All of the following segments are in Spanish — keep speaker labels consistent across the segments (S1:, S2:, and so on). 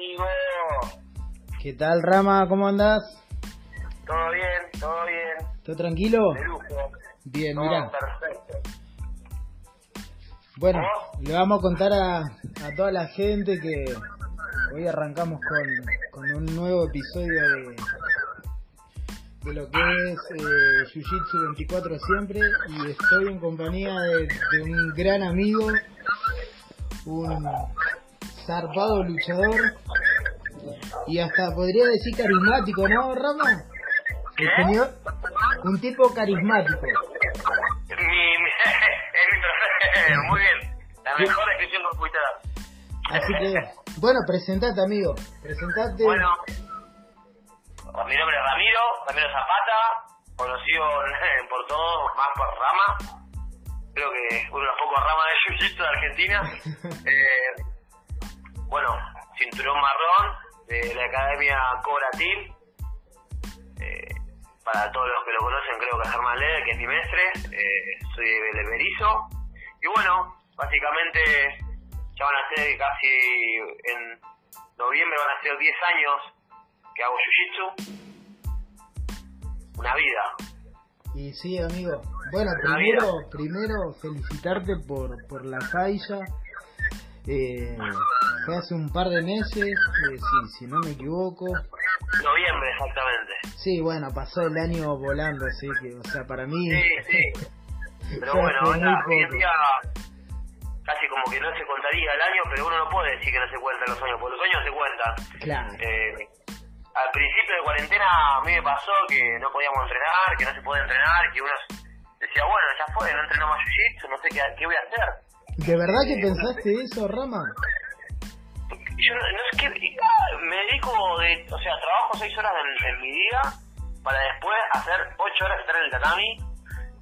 S1: Amigo.
S2: ¿Qué tal Rama? ¿Cómo andás?
S1: Todo bien, todo bien.
S2: ¿Todo tranquilo?
S1: De lujo.
S2: Bien,
S1: Todo
S2: mira.
S1: perfecto.
S2: Bueno, le vamos a contar a, a toda la gente que hoy arrancamos con, con un nuevo episodio de, de lo que es eh, Jiu-Jitsu 24 siempre y estoy en compañía de, de un gran amigo, un zarpado luchador y hasta podría decir carismático, ¿no, Rama? El
S1: ¿Qué?
S2: señor, un tipo carismático.
S1: Mi, mi. Muy bien. La mejor descripción que pudiste dar.
S2: Así que, bueno, presentate, amigo. Presentate.
S1: Bueno, mi nombre es Ramiro, Ramiro Zapata, conocido por todos, más por Rama. Creo que uno de los pocos ramas de Jiu-Jitsu de Argentina. Eh, bueno, cinturón marrón de la Academia Cobra Team. Eh, para todos los que lo conocen, creo que es Germán Leder, que es mi mestre. Eh, soy de Beleverizo. Y bueno, básicamente ya van a ser casi en noviembre, van a ser 10 años que hago Jiu-Jitsu. Una vida.
S2: Y sí, amigo. Bueno, primero, primero felicitarte por, por la falla. Eh, fue hace un par de meses, eh, si, si no me equivoco.
S1: Noviembre, exactamente.
S2: Sí, bueno, pasó el año volando, así que, o sea, para mí...
S1: Sí, sí. Pero bueno, ahora hoy en día casi como que no se contaría el año, pero uno no puede decir que no se cuentan los años, porque los años se cuentan.
S2: Claro.
S1: Eh, al principio de cuarentena a mí me pasó que no podíamos entrenar, que no se puede entrenar, que uno decía, bueno, ya fue, no entreno más jiu-jitsu, no sé qué, qué voy a hacer.
S2: ¿De verdad que pensaste eso, Rama?
S1: Yo no, no es que me dedico de, o sea, trabajo seis horas en, en mi día para después hacer ocho horas estar en el tatami,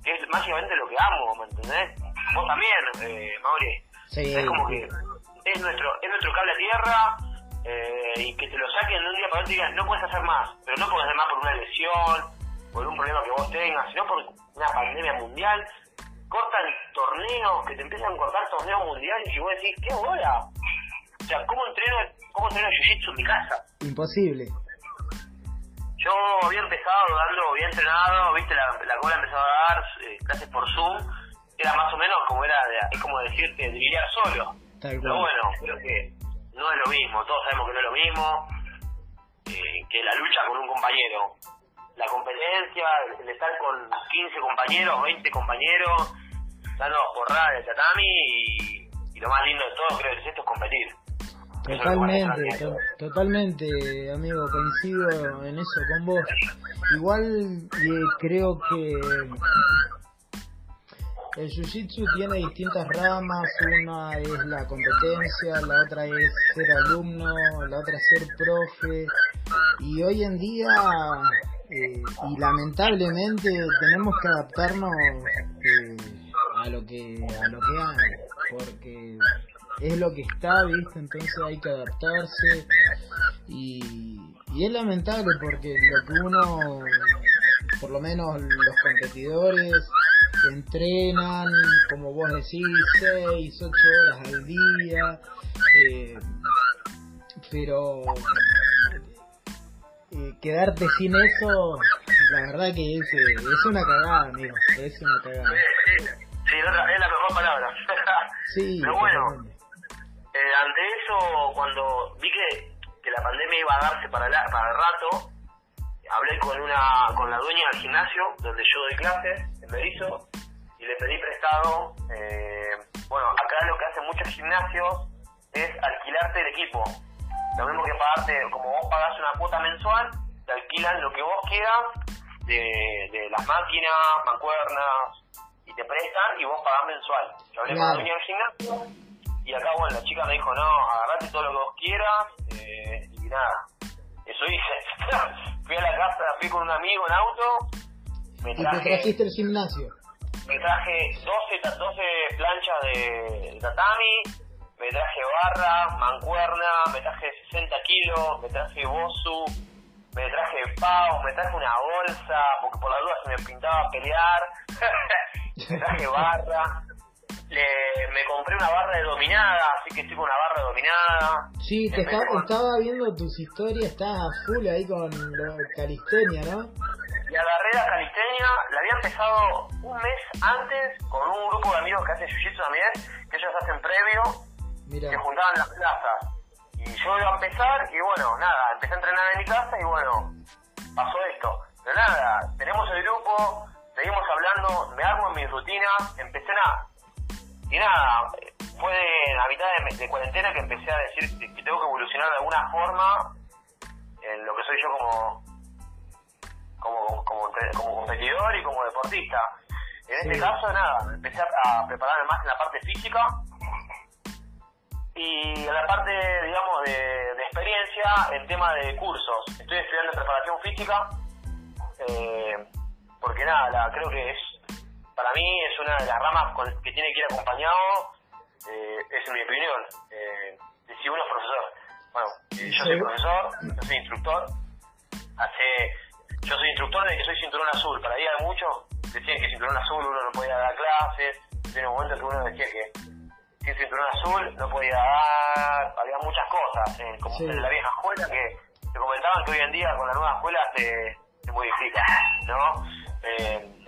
S1: que es básicamente lo que amo, ¿me entendés? Vos también, eh, Mauri.
S2: Sí.
S1: Es como que es nuestro, es nuestro cable a tierra eh, y que te lo saquen de un día para otro y digan, no puedes hacer más, pero no puedes hacer más por una lesión, por un problema que vos tengas, sino por una pandemia mundial. Cortan torneos, que te empiezan a cortar torneos mundiales y vos decís, ¿qué bola? O sea, ¿cómo entreno, cómo entreno jiu-jitsu en mi casa?
S2: Imposible.
S1: Yo había empezado dando, había entrenado, viste, la, la cola empezaba a dar eh, clases por Zoom, era más o menos como era, de- es como decirte, drillear solo.
S2: Tal
S1: Pero bueno, creo que no es lo mismo, todos sabemos que no es lo mismo eh, que la lucha con un compañero. La competencia, el, estar con 15 compañeros, 20 compañeros, dando porradas de tatami y, y lo más lindo de todo creo que es esto es competir. Es
S2: Totalmente, to- totalmente, amigo, coincido en eso con vos. Igual eh, creo que el jiu-jitsu tiene distintas ramas, una es la competencia, la otra es ser alumno, la otra es ser profe, y hoy en día, eh, y lamentablemente, tenemos que adaptarnos eh, a lo que a lo que hay, porque es lo que está, ¿viste? Entonces hay que adaptarse, y, y es lamentable porque lo que uno, por lo menos los competidores, entrenan, como vos decís, 6, 8 horas al día, eh, pero eh, quedarte sin eso, la verdad que es, eh, es una cagada, amigo, es una cagada.
S1: Sí, es la mejor palabra.
S2: Sí,
S1: Pero bueno. Eh, ante eso, cuando vi que, que la pandemia iba a darse para, la, para el rato, hablé con una con la dueña del gimnasio donde yo doy clases, en Berizo, y le pedí prestado. eh, bueno, acá lo que hacen muchos gimnasios es alquilarte el equipo. Lo mismo que pagarte, como vos pagás una cuota mensual, te alquilan lo que vos quieras de, de las máquinas, mancuernas, y te prestan y vos pagás mensual. Yo hablé con la del gimnasio y acá, bueno, la chica me dijo, no, agarrate todo lo que vos quieras eh, y nada. Eso hice. fui a la casa, fui con un amigo en auto, me
S2: Y te
S1: traje,
S2: trajiste el gimnasio.
S1: me traje 12, ta- 12 planchas de, de tatami, me traje barra, mancuerna, me traje 60 kilos, me traje bosu, me traje pavo, me traje una bolsa, porque por la duda se me pintaba pelear, me traje barra, le, me compré una barra de dominada, así que estoy con una barra dominada.
S2: Sí, te estaba viendo tus historias, estás a full ahí con lo, calistenia, ¿no?
S1: Y agarré la calistenia, la había empezado un mes antes con un grupo de amigos que hacen jiu-jitsu también, que ellos hacen previo, que juntaban las plazas. Y yo iba a empezar y bueno, nada, empecé a entrenar en mi casa y bueno, pasó esto. Pero nada, tenemos el grupo, seguimos hablando, me armo en mi rutina, empecé a y nada, fue en la mitad de, cuarentena que empecé a decir que tengo que evolucionar de alguna forma en lo que soy yo como como, como, como competidor y como deportista. En este caso, nada, empecé a prepararme más en la parte física y en la parte, digamos, de, de experiencia en tema de cursos. Estoy estudiando preparación física eh, porque nada, creo que es para mí es una de las ramas que tiene que ir acompañado, eh, es mi opinión. Eh, si uno es profesor, bueno, eh, yo soy profesor, yo soy instructor, hace, yo soy instructor de que soy cinturón azul, para ahí hay muchos decían que cinturón azul uno no podía dar clases, tiene un momento que uno decía que sin cinturón azul no podía dar, había muchas cosas, como en la vieja escuela que te comentaban que hoy en día con la nueva escuela se, se modifica, ¿no? Eh,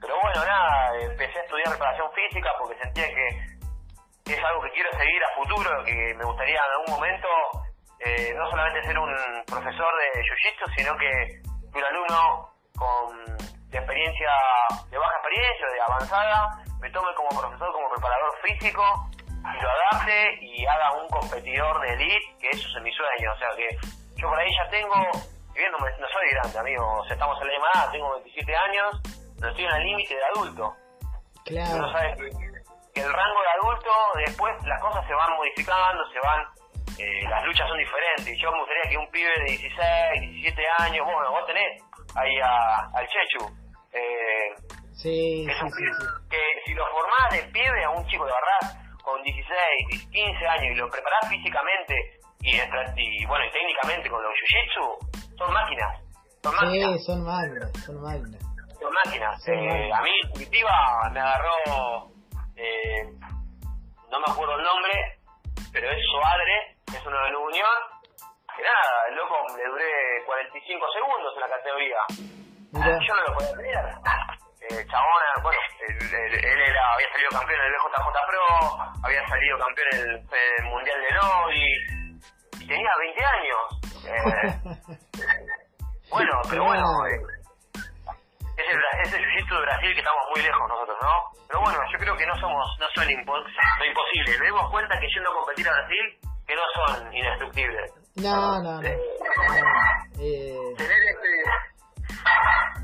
S1: pero bueno, nada, empecé a estudiar reparación física porque sentía que es algo que quiero seguir a futuro, que me gustaría en algún momento eh, no solamente ser un profesor de Jiu-Jitsu, sino que un alumno con de experiencia, de baja experiencia, de avanzada, me tome como profesor, como preparador físico lo adapte y haga un competidor de elite, que eso es mi sueño. O sea que yo por ahí ya tengo, viendo no, soy grande, amigo, o sea, estamos en la llamada, tengo 27 años no estoy en el límite de adulto.
S2: Claro.
S1: Uno sabe que, el rango de adulto, después las cosas se van modificando, se van, eh, las luchas son diferentes. Yo me gustaría que un pibe de 16, 17 años, bueno, vos tenés ahí a, al Chechu.
S2: Eh, sí,
S1: es un que si lo formás de pibe a un chico de verdad con 16, 15 años y lo preparás físicamente y, y bueno, y técnicamente con los jiu-jitsu, son máquinas. Son máquinas.
S2: Sí, son máquinas, son máquinas
S1: máquinas. Eh, a mí Intuitiva me agarró, eh, no me acuerdo el nombre, pero es Soadre, es uno de la Unión. Que nada, el loco le duré 45 segundos en la categoría. Yo no lo podía creer. Eh, chabón, bueno, él, era, había salido campeón en el BJJ Pro, había salido campeón en el, Mundial de No y, tenía 20 años. Eh, bueno, pero bueno, es el, es el jiu de Brasil que estamos muy lejos nosotros, ¿no? Pero bueno, yo creo que no somos, no son impos imposibles. Nos dimos cuenta que yendo a competir a Brasil, que no son indestructibles.
S2: No, no, no.
S1: Eh... Tener este...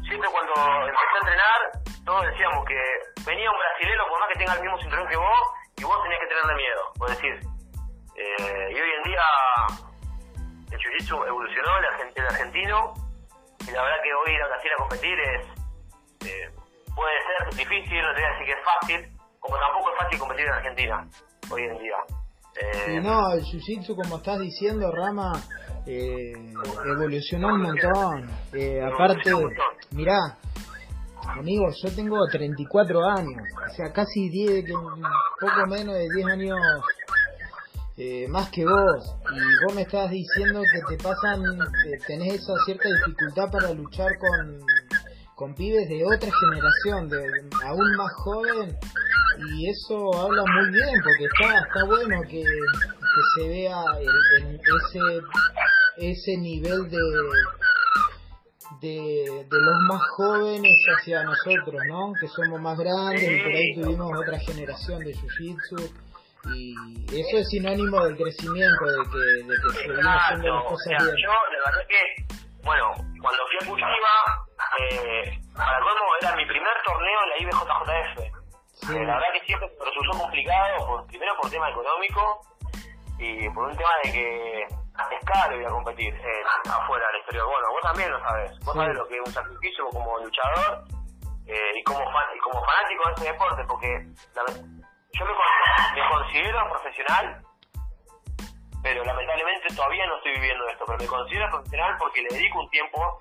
S1: Siempre cuando empecé a entrenar, todos decíamos que venía un brasilero, por más que tenga el mismo cinturón que vos, y vos tenías que tenerle miedo. Por decir, eh, y hoy en día el jiu-jitsu evolucionó, el argentino, y la verdad que hoy ir a Brasil a competir es eh, puede ser difícil, no te voy a decir que es fácil, como tampoco es fácil competir en Argentina hoy en día.
S2: Eh, no, el jiu-jitsu, como estás diciendo, Rama, eh, evolucionó un montón. Eh, aparte, mirá, amigos, yo tengo 34 años, o sea, casi 10, poco menos de 10 años eh, más que vos. Y vos me estás diciendo que te pasan, tenés esa cierta dificultad para luchar con con pibes de otra generación, de aún más joven, y eso habla muy bien, porque está, está bueno que, se vea ese, ese nivel de, de, de, los más jóvenes hacia nosotros, ¿no? Que somos más grandes y por ahí tuvimos otra generación de Jiu-Jitsu. Y eso es sinónimo del crecimiento, de que, de que se vienen haciendo las cosas bien.
S1: Yo, la verdad que, bueno, cuando fui a Curitiba, eh, para colmo era mi primer torneo en la IBJJF. Eh, la verdad que siempre resultó complicado, por, primero por tema económico y por un tema de que es caro ir a competir afuera del exterior. Bueno, vos también lo sabes. Vos sabés lo que es un sacrificio como luchador eh, y, como fan, y como fanático de este deporte, porque yo me, me considero profesional pero lamentablemente todavía no estoy viviendo esto, pero me considero profesional porque le dedico un tiempo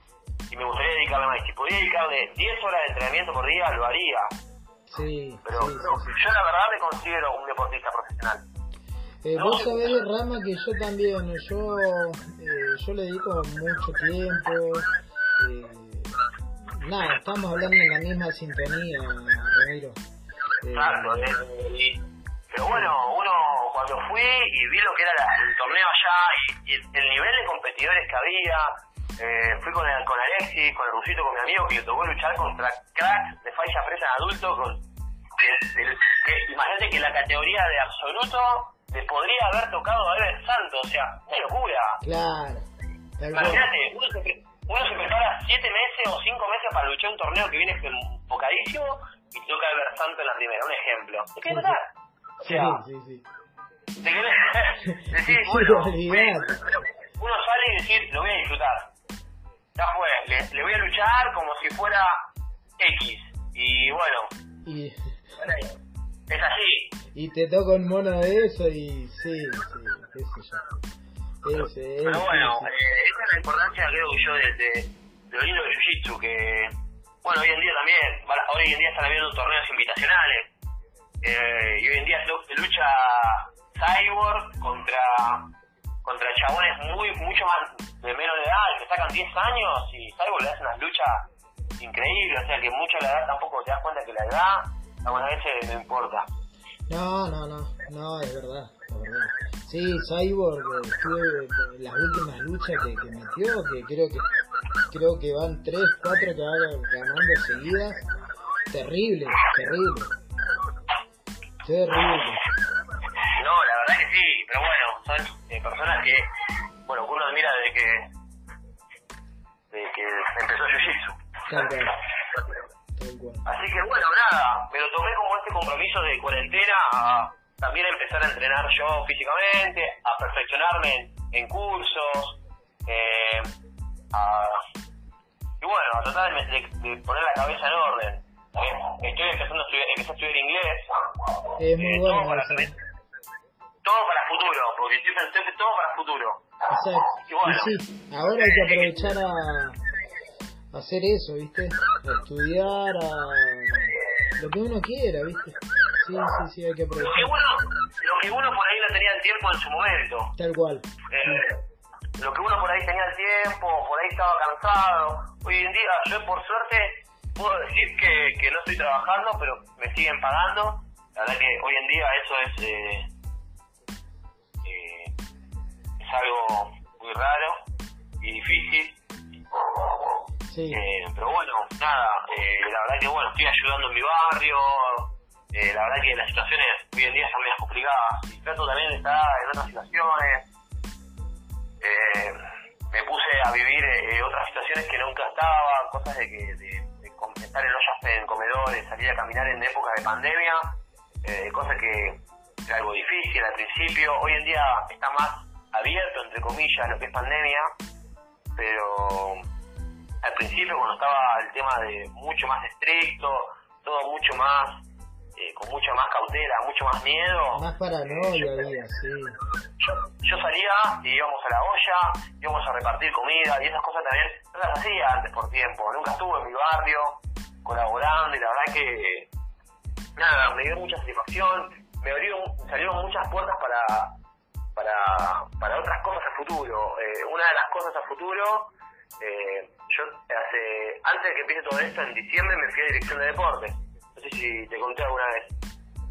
S1: y me gustaría dedicarle más. Si podría dedicarle 10 horas de entrenamiento por día, lo haría.
S2: Sí,
S1: pero,
S2: sí,
S1: pero
S2: sí, sí.
S1: yo la verdad me considero un deportista profesional.
S2: Eh, vos
S1: sí.
S2: sabés, Rama, que yo también, yo, eh, yo le dedico mucho tiempo. eh, nada, estamos hablando en la misma sintonía, Ramiro. Eh,
S1: Claro, y- pero bueno, uno cuando fui y vi lo que era la- el torneo allá y, y el nivel de competidores que había, eh, fui con, el- con Alexis, con el Rusito, con mi amigo, que me tocó luchar contra cracks de falla presa en adulto, con, de- que- imagínate que la categoría de absoluto le podría haber tocado a Ever Santos, o sea, una locura.
S2: Claro.
S1: Imagínate, uno se, uno se prepara siete meses o cinco meses para luchar un torneo que viene enfocadísimo y toca a Ever Santos en la primera, un ejemplo. ¿Te querés matar? O
S2: Sí,
S1: sea,
S2: sí, sí.
S1: te querés decir,
S2: Sí,
S1: bueno,
S2: olvidate.
S1: pero uno sale y decir, lo voy a disfrutar. Ya fue, le, le voy a luchar como si fuera X. Y bueno,
S2: Y,
S1: es así.
S2: y te toca un mono de eso y sí, sí, qué sé yo. Ese, es
S1: Pero bueno, eh, esa es la importancia, creo que yo, de, de, de lo lindo del Jiu-Jitsu, que, bueno, hoy en día también, hoy en día están habiendo torneos invitacionales, eh, y hoy en día se lucha Cyborg contra contra chabones muy mucho más de menor edad, que sacan 10 años, y Cyborg le hace unas luchas increíbles, o sea que mucho la edad tampoco te das cuenta que la edad, algunas veces no importa.
S2: No, no, no, no, es verdad, es verdad. Sí, Cyborg, eh, estuve las últimas luchas que, que metió, que creo que creo que van 3, 4 que van ganando seguidas. Terrible, terrible. Terrible.
S1: No, la verdad que sí, pero bueno, son eh, personas que, bueno, uno admira desde que, desde que empezó Jiu-Jitsu.
S2: Cual.
S1: Así que bueno, nada, me lo tomé como este compromiso de cuarentena a también empezar a entrenar yo físicamente, a perfeccionarme en, en cursos, eh, a, y bueno, a tratar de, de- de poner la cabeza en orden. Estoy empezando a estudiar, empecé a estudiar inglés.
S2: Es muy
S1: Eh,
S2: bueno
S1: todo para, todo para futuro, porque estoy pensando todo para futuro.
S2: Exacto.
S1: Y bueno.
S2: Y sí, ahora hay que aprovechar a hacer eso, ¿viste? A estudiar, a lo que uno quiera, ¿viste? Sí, sí, sí, hay que aprovechar.
S1: uno, lo que uno por ahí no tenía el tiempo en su momento.
S2: Tal cual.
S1: Eh, lo que uno por ahí tenía el tiempo, por ahí estaba cansado. Hoy en día, yo por suerte puedo decir que, que no estoy trabajando, pero me siguen pagando. La verdad que hoy en día eso es eh, eh, es algo muy raro y difícil. Eh, pero bueno, nada, eh, la verdad que bueno, estoy ayudando en mi barrio, eh, la verdad que las situaciones hoy en día están medio complicadas y trato también de estar en otras situaciones. Eh, me puse a vivir eh, otras situaciones que nunca estaba, cosas de que de, de estar en ollas en comedores, salir a caminar en épocas de pandemia, eh, cosa que era algo difícil al principio. Hoy en día está más abierto, entre comillas, lo que es pandemia, pero al principio cuando estaba el tema de mucho más estricto, todo mucho más, eh, con mucha más cautela, mucho más miedo,
S2: más paranoia había, sí.
S1: yo, yo salía y íbamos a la olla, íbamos a repartir comida y esas cosas también no las hacía antes por tiempo, nunca estuve en mi barrio colaborando y la verdad que nada, me dio mucha satisfacción, me abrió, salieron muchas puertas para para, para otras cosas a futuro. Eh, una de las cosas a futuro, eh, yo hace antes de que empiece todo esto, en diciembre me fui a dirección de deportes. No sé si te conté alguna vez.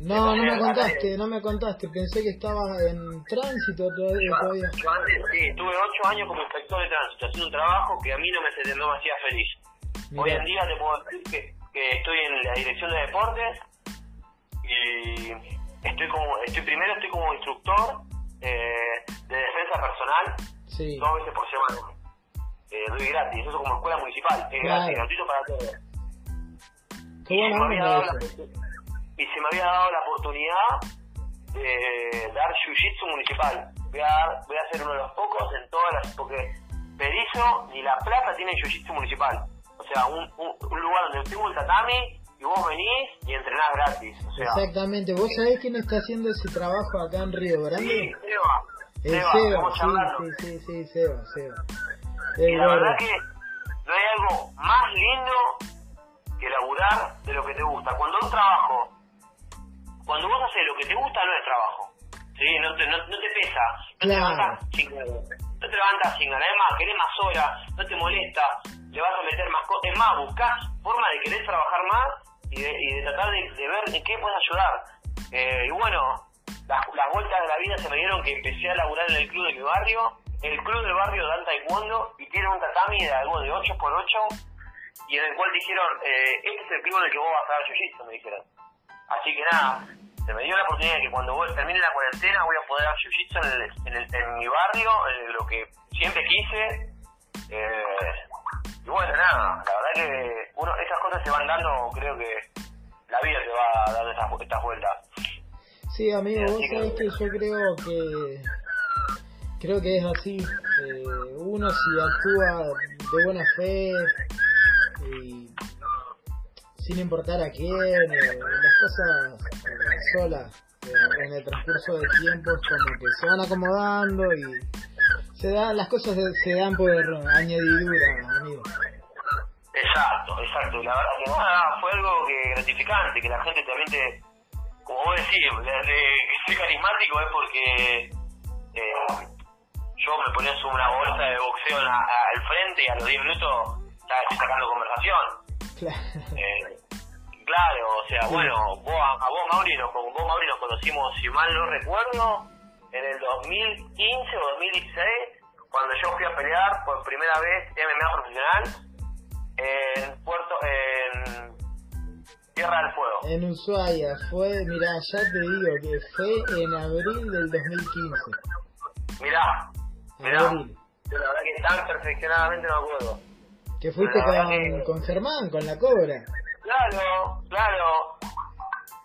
S2: No, no me contaste, no me contaste. Pensé que estabas en tránsito todavía. todavía.
S1: Yo antes, sí, tuve ocho años como inspector de tránsito, haciendo un trabajo que a mí no me, no me hacía feliz. Hoy en día te puedo decir que, que estoy en la dirección de deportes y estoy como, estoy primero estoy como instructor eh, de defensa personal
S2: Sí,
S1: dos veces por semana. Eh, doy gratis, eso como escuela municipal, es gratis, gratuito para todos.
S2: qué
S1: Y se, me había dado la,
S2: eso.
S1: y se me había dado la oportunidad de dar jiu-jitsu municipal. Voy a, dar- voy a ser uno de los pocos en todas las... porque Berizo ni La Plata tienen jiu-jitsu municipal. O sea, un, un, un lugar donde tengo el tatami y vos venís y entrenás gratis. O sea,
S2: Exactamente. ¿Vos sabés quién está haciendo ese trabajo acá en Río
S1: sí,
S2: Grande?
S1: Seba,
S2: El
S1: Seba,
S2: Seba, sí,
S1: charlando.
S2: sí, sí, sí, Seba, Seba.
S1: Y la verdad que no hay algo más lindo que laburar de lo que te gusta. Cuando un trabajo, cuando vos haces lo que te gusta, no es trabajo. ¿sí? No te, no, no te pesa, no te levantas sin no te levantas sin ganas, es más, querés más horas, no te molesta, le vas a meter más cosas, es más, buscas forma de querer trabajar más y de, y de tratar de, de, ver en qué puedes ayudar. Eh, y bueno, las, las vueltas de la vida se me dieron que empecé a laburar en el club de mi barrio, el club del barrio de Taekwondo, y tiene un tatami de algo de 8x8, y en el cual dijeron, eh, este es el club en el que vos vas a dar jiu me dijeron. Así que nada, se me dio la oportunidad de que cuando termine la cuarentena voy a poder dar jiu-jitsu en, en, mi barrio, en lo que siempre quise. Eh, y bueno, nada, la verdad que uno, esas cosas se van dando, creo que la vida te va dando estas, estas vueltas.
S2: Sí, amigo, vos sabés que yo creo que creo que es así. Eh, uno si actúa de buena fe y sin importar a quién, eh, las cosas eh, solas eh, en el transcurso del tiempo como que se van acomodando y se dan las cosas se dan por añadidura, amigo.
S1: Exacto, exacto. La verdad que fue algo que gratificante, que la gente también te, como vos decís, que soy carismático es porque yo me ponía una bolsa de boxeo al frente y a los 10 minutos estaba sacando conversación. Eh, claro. o sea, bueno, vos, a, vos Mauri, nos, vos Mauri nos conocimos, si mal no recuerdo, en el 2015 o 2016, cuando yo fui a pelear por primera vez MMA profesional en Puerto, en Tierra del Fuego.
S2: En Ushuaia, fue, mira, ya te digo que fue en abril del 2015.
S1: Mirá, mirá, la verdad que tan perfeccionadamente me acuerdo.
S2: Que fuiste con, con Germán, con la cobra.
S1: Claro, claro.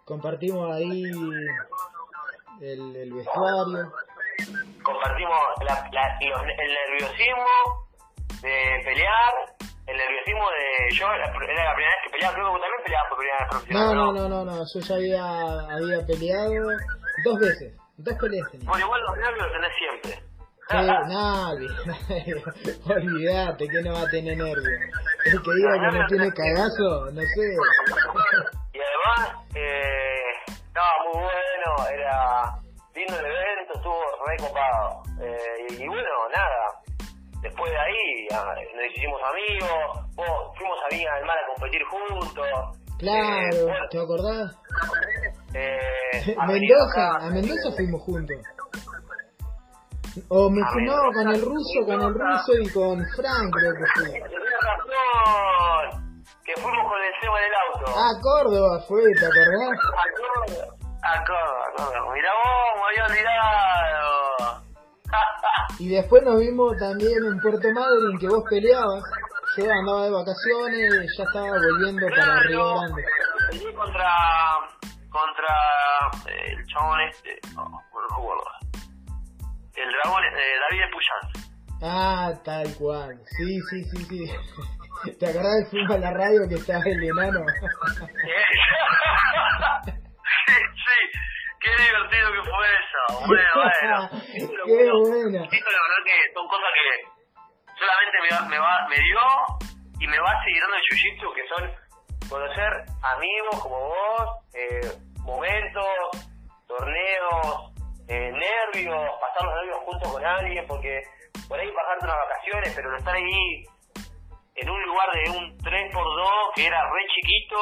S2: Compartimos ahí el, el vestuario.
S1: Compartimos la, la, el nerviosismo de pelear, el nerviosismo de. Yo era la primera vez que peleaba, creo que también peleabas por primera vez
S2: profesional. No, no, no, no, no, yo ya había, había peleado dos veces, dos peleas tenía.
S1: Bueno, igual los nervios los tenés siempre.
S2: Sí, nadie, olvídate que no va a tener nervios. El que diga que no tiene cagazo, no sé.
S1: Y además, eh, estaba muy bueno, era lindo el evento, estuvo re copado. Eh, y, bueno, nada, después de ahí nos hicimos amigos, fuimos a Viña del Mar a competir juntos.
S2: Claro, eh, ¿te acordás? Eh, Mendoza, a Mendoza fuimos juntos. O me fumaba con el ruso, con el ruso y con Frank, creo que fue.
S1: razón! Que fuimos con el Seba en el auto.
S2: Ah, Córdoba fue, ¿te acordás?
S1: A Córdoba. A Córdoba, Córdoba. Mirá vos, me había olvidado.
S2: y después nos vimos también en Puerto Madryn, que vos peleabas. Yo andaba de vacaciones, ya estaba volviendo para Río Grande.
S1: Peleé contra, contra eh, el chabón este, no, no recuerdo el dragón eh, David Puyans.
S2: Ah, tal cual. Sí, sí, sí, sí. ¿Te acordás del film a la radio que estaba el enano?
S1: sí, sí. Qué divertido que fue eso. Bueno, bueno.
S2: Qué buena.
S1: Esto la verdad que son cosas que solamente me, me, va, me dio y me va a seguir dando el jiu-jitsu, que son conocer amigos como vos, eh, momentos, torneos, eh, nervios, pasar los nervios junto con alguien, porque por ahí pasarte unas vacaciones, pero no estar ahí en un lugar de un 3x2 que era re chiquito,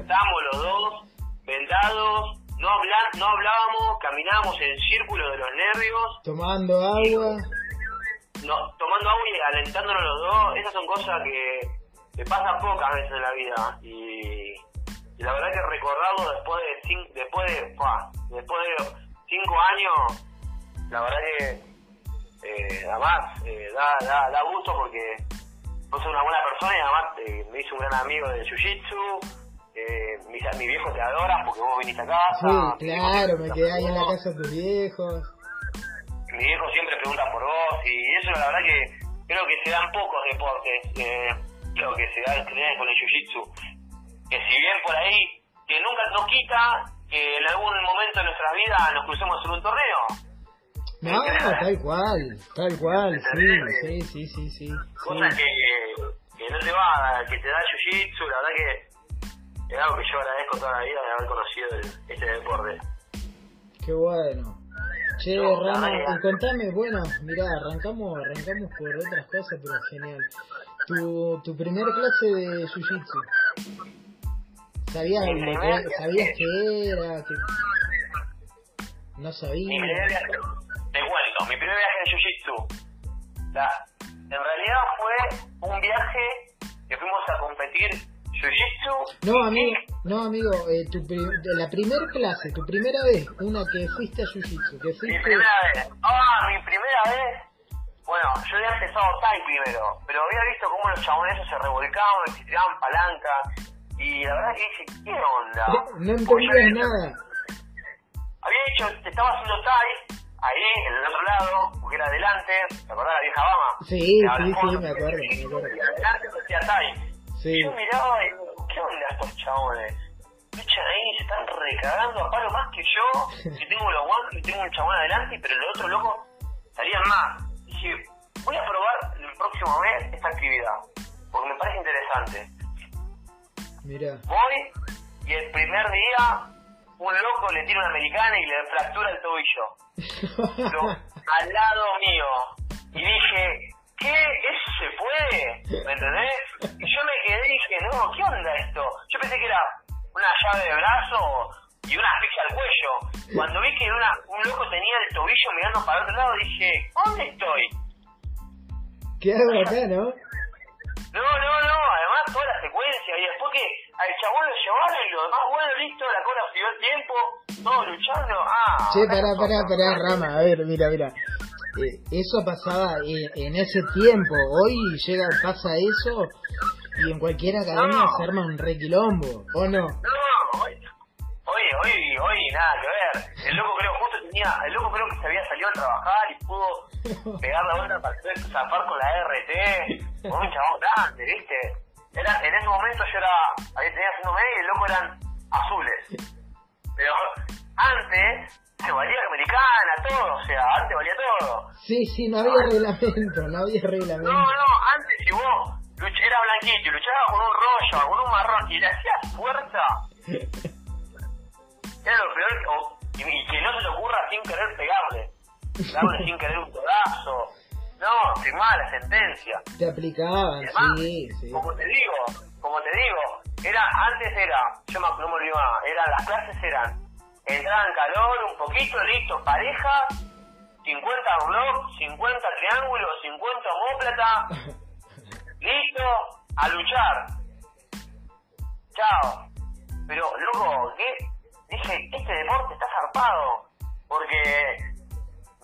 S1: estábamos los dos vendados, no, no hablábamos, caminábamos en círculo de los nervios.
S2: Tomando agua.
S1: no, tomando agua y alentándonos los dos, esas son cosas que, que pasan pocas veces en la vida. Y, la verdad que recordarlo después de, después de, después de cinco años, la verdad que eh, además eh, da, da, da, gusto porque vos sos una buena persona y además eh, me hizo un gran amigo del jiu-jitsu. Eh, mi, mi viejo te adora porque vos viniste a casa.
S2: Sí, claro, me quedé ahí en la casa de tus viejos.
S1: Mi viejo siempre pregunta por vos y eso la verdad que creo que se dan pocos deportes. Eh, creo que se da con el jiu-jitsu. Que si bien por ahí, que nunca nos quita que en algún momento de nuestras vidas nos crucemos en un torneo.
S2: No, tal cual, tal cual, sí, sí, sí, sí.
S1: Cosa Que, que, no no te va, que te da jiu-jitsu, la verdad que es algo que yo agradezco toda la vida de haber conocido este deporte.
S2: Qué bueno. Che, Rama, y contame, bueno, mirá, arrancamos, arrancamos por otras cosas, pero genial. Tu, tu primer clase de Jiu-Jitsu. ¿Sabías, lo que, ¿Sabías qué era? Que... No sabía.
S1: Mi primer viaje, te cuento, mi primer viaje de Jiu-Jitsu. En realidad fue un viaje que fuimos a competir Jiu-Jitsu.
S2: No, amigo, no, amigo, eh, tu la primera clase, tu primera vez, una que fuiste a Jiu-Jitsu, que fuiste...
S1: Mi primera vez. Ah, mi primera vez. Bueno, yo había empezado Tai primero, pero había visto cómo los chabones se revolcaban, se tiraban palanca, y la verdad que dije, ¿qué onda?
S2: No entendías nada.
S1: Había dicho, te estaba haciendo Tai, ahí, en el otro lado, porque era adelante, ¿te acordás la vieja Bama?
S2: Sí, sí, sí, me acuerdo, me acuerdo.
S1: Adelante hacía Tai.
S2: Sí.
S1: Yo miraba y digo, ¿qué onda estos chabones? Luchan ahí, se están recagando a palo más que yo, que tengo los guantes y tengo un chabón adelante, pero el otro loco salían más. Dije, voy a probar el próximo mes esta actividad, porque me parece interesante.
S2: Mira.
S1: Voy y el primer día un loco le tira una americana y le fractura el tobillo. Pero al lado mío. Y dije, ¿qué? ¿Eso se puede? ¿Me entendés? Y yo me quedé y dije, no, ¿qué onda esto? Yo pensé que era una llave de brazo y una asfixia al cuello. Cuando vi que una, un loco tenía el tobillo mirando para el otro lado, dije, ¿dónde estoy?
S2: ¿Qué hago acá, no?
S1: No, no, no, además toda la secuencia, y después que al chabón lo llevaron y lo demás, bueno, listo, la cola el tiempo, todos luchando, ah.
S2: Che, pará, pará, pará, Rama, a ver, mira, mira. Eh, eso pasaba en, en, ese tiempo, hoy llega, pasa eso y en cualquier academia
S1: No.
S2: se arma un requilombo, ¿o no?
S1: No, hoy, hoy, hoy, hoy, nada que ver. El loco creo justo tenía, el loco creo que se había salido a trabajar y pudo pegar la vuelta para poder zafar con la RT, con un chabón grande, ¿viste? Era, en ese momento yo era, ahí tenía haciendo medio y el loco eran azules. Pero antes se valía americana, todo, o sea, antes valía todo.
S2: Sí, sí, no había reglamento, no había
S1: No,
S2: reglamento.
S1: no, antes si vos luch- era blanquito y luchabas con un rollo, con un marrón y le hacías fuerza, era lo peor, o- y, y que no se te ocurra sin querer pegarle, darle sin querer un codazo. No, firmaba la sentencia.
S2: Te aplicaban,
S1: además,
S2: sí, sí.
S1: como te digo, como te digo, era, antes era, yo me, no me olvido más, eran, las clases eran, entrada en calor, un poquito, listo, pareja, 50 blocks, 50 triángulos, 50 homóplata, listo, a luchar. Chao. Pero, loco, ¿qué? Dije, este deporte está zarpado, porque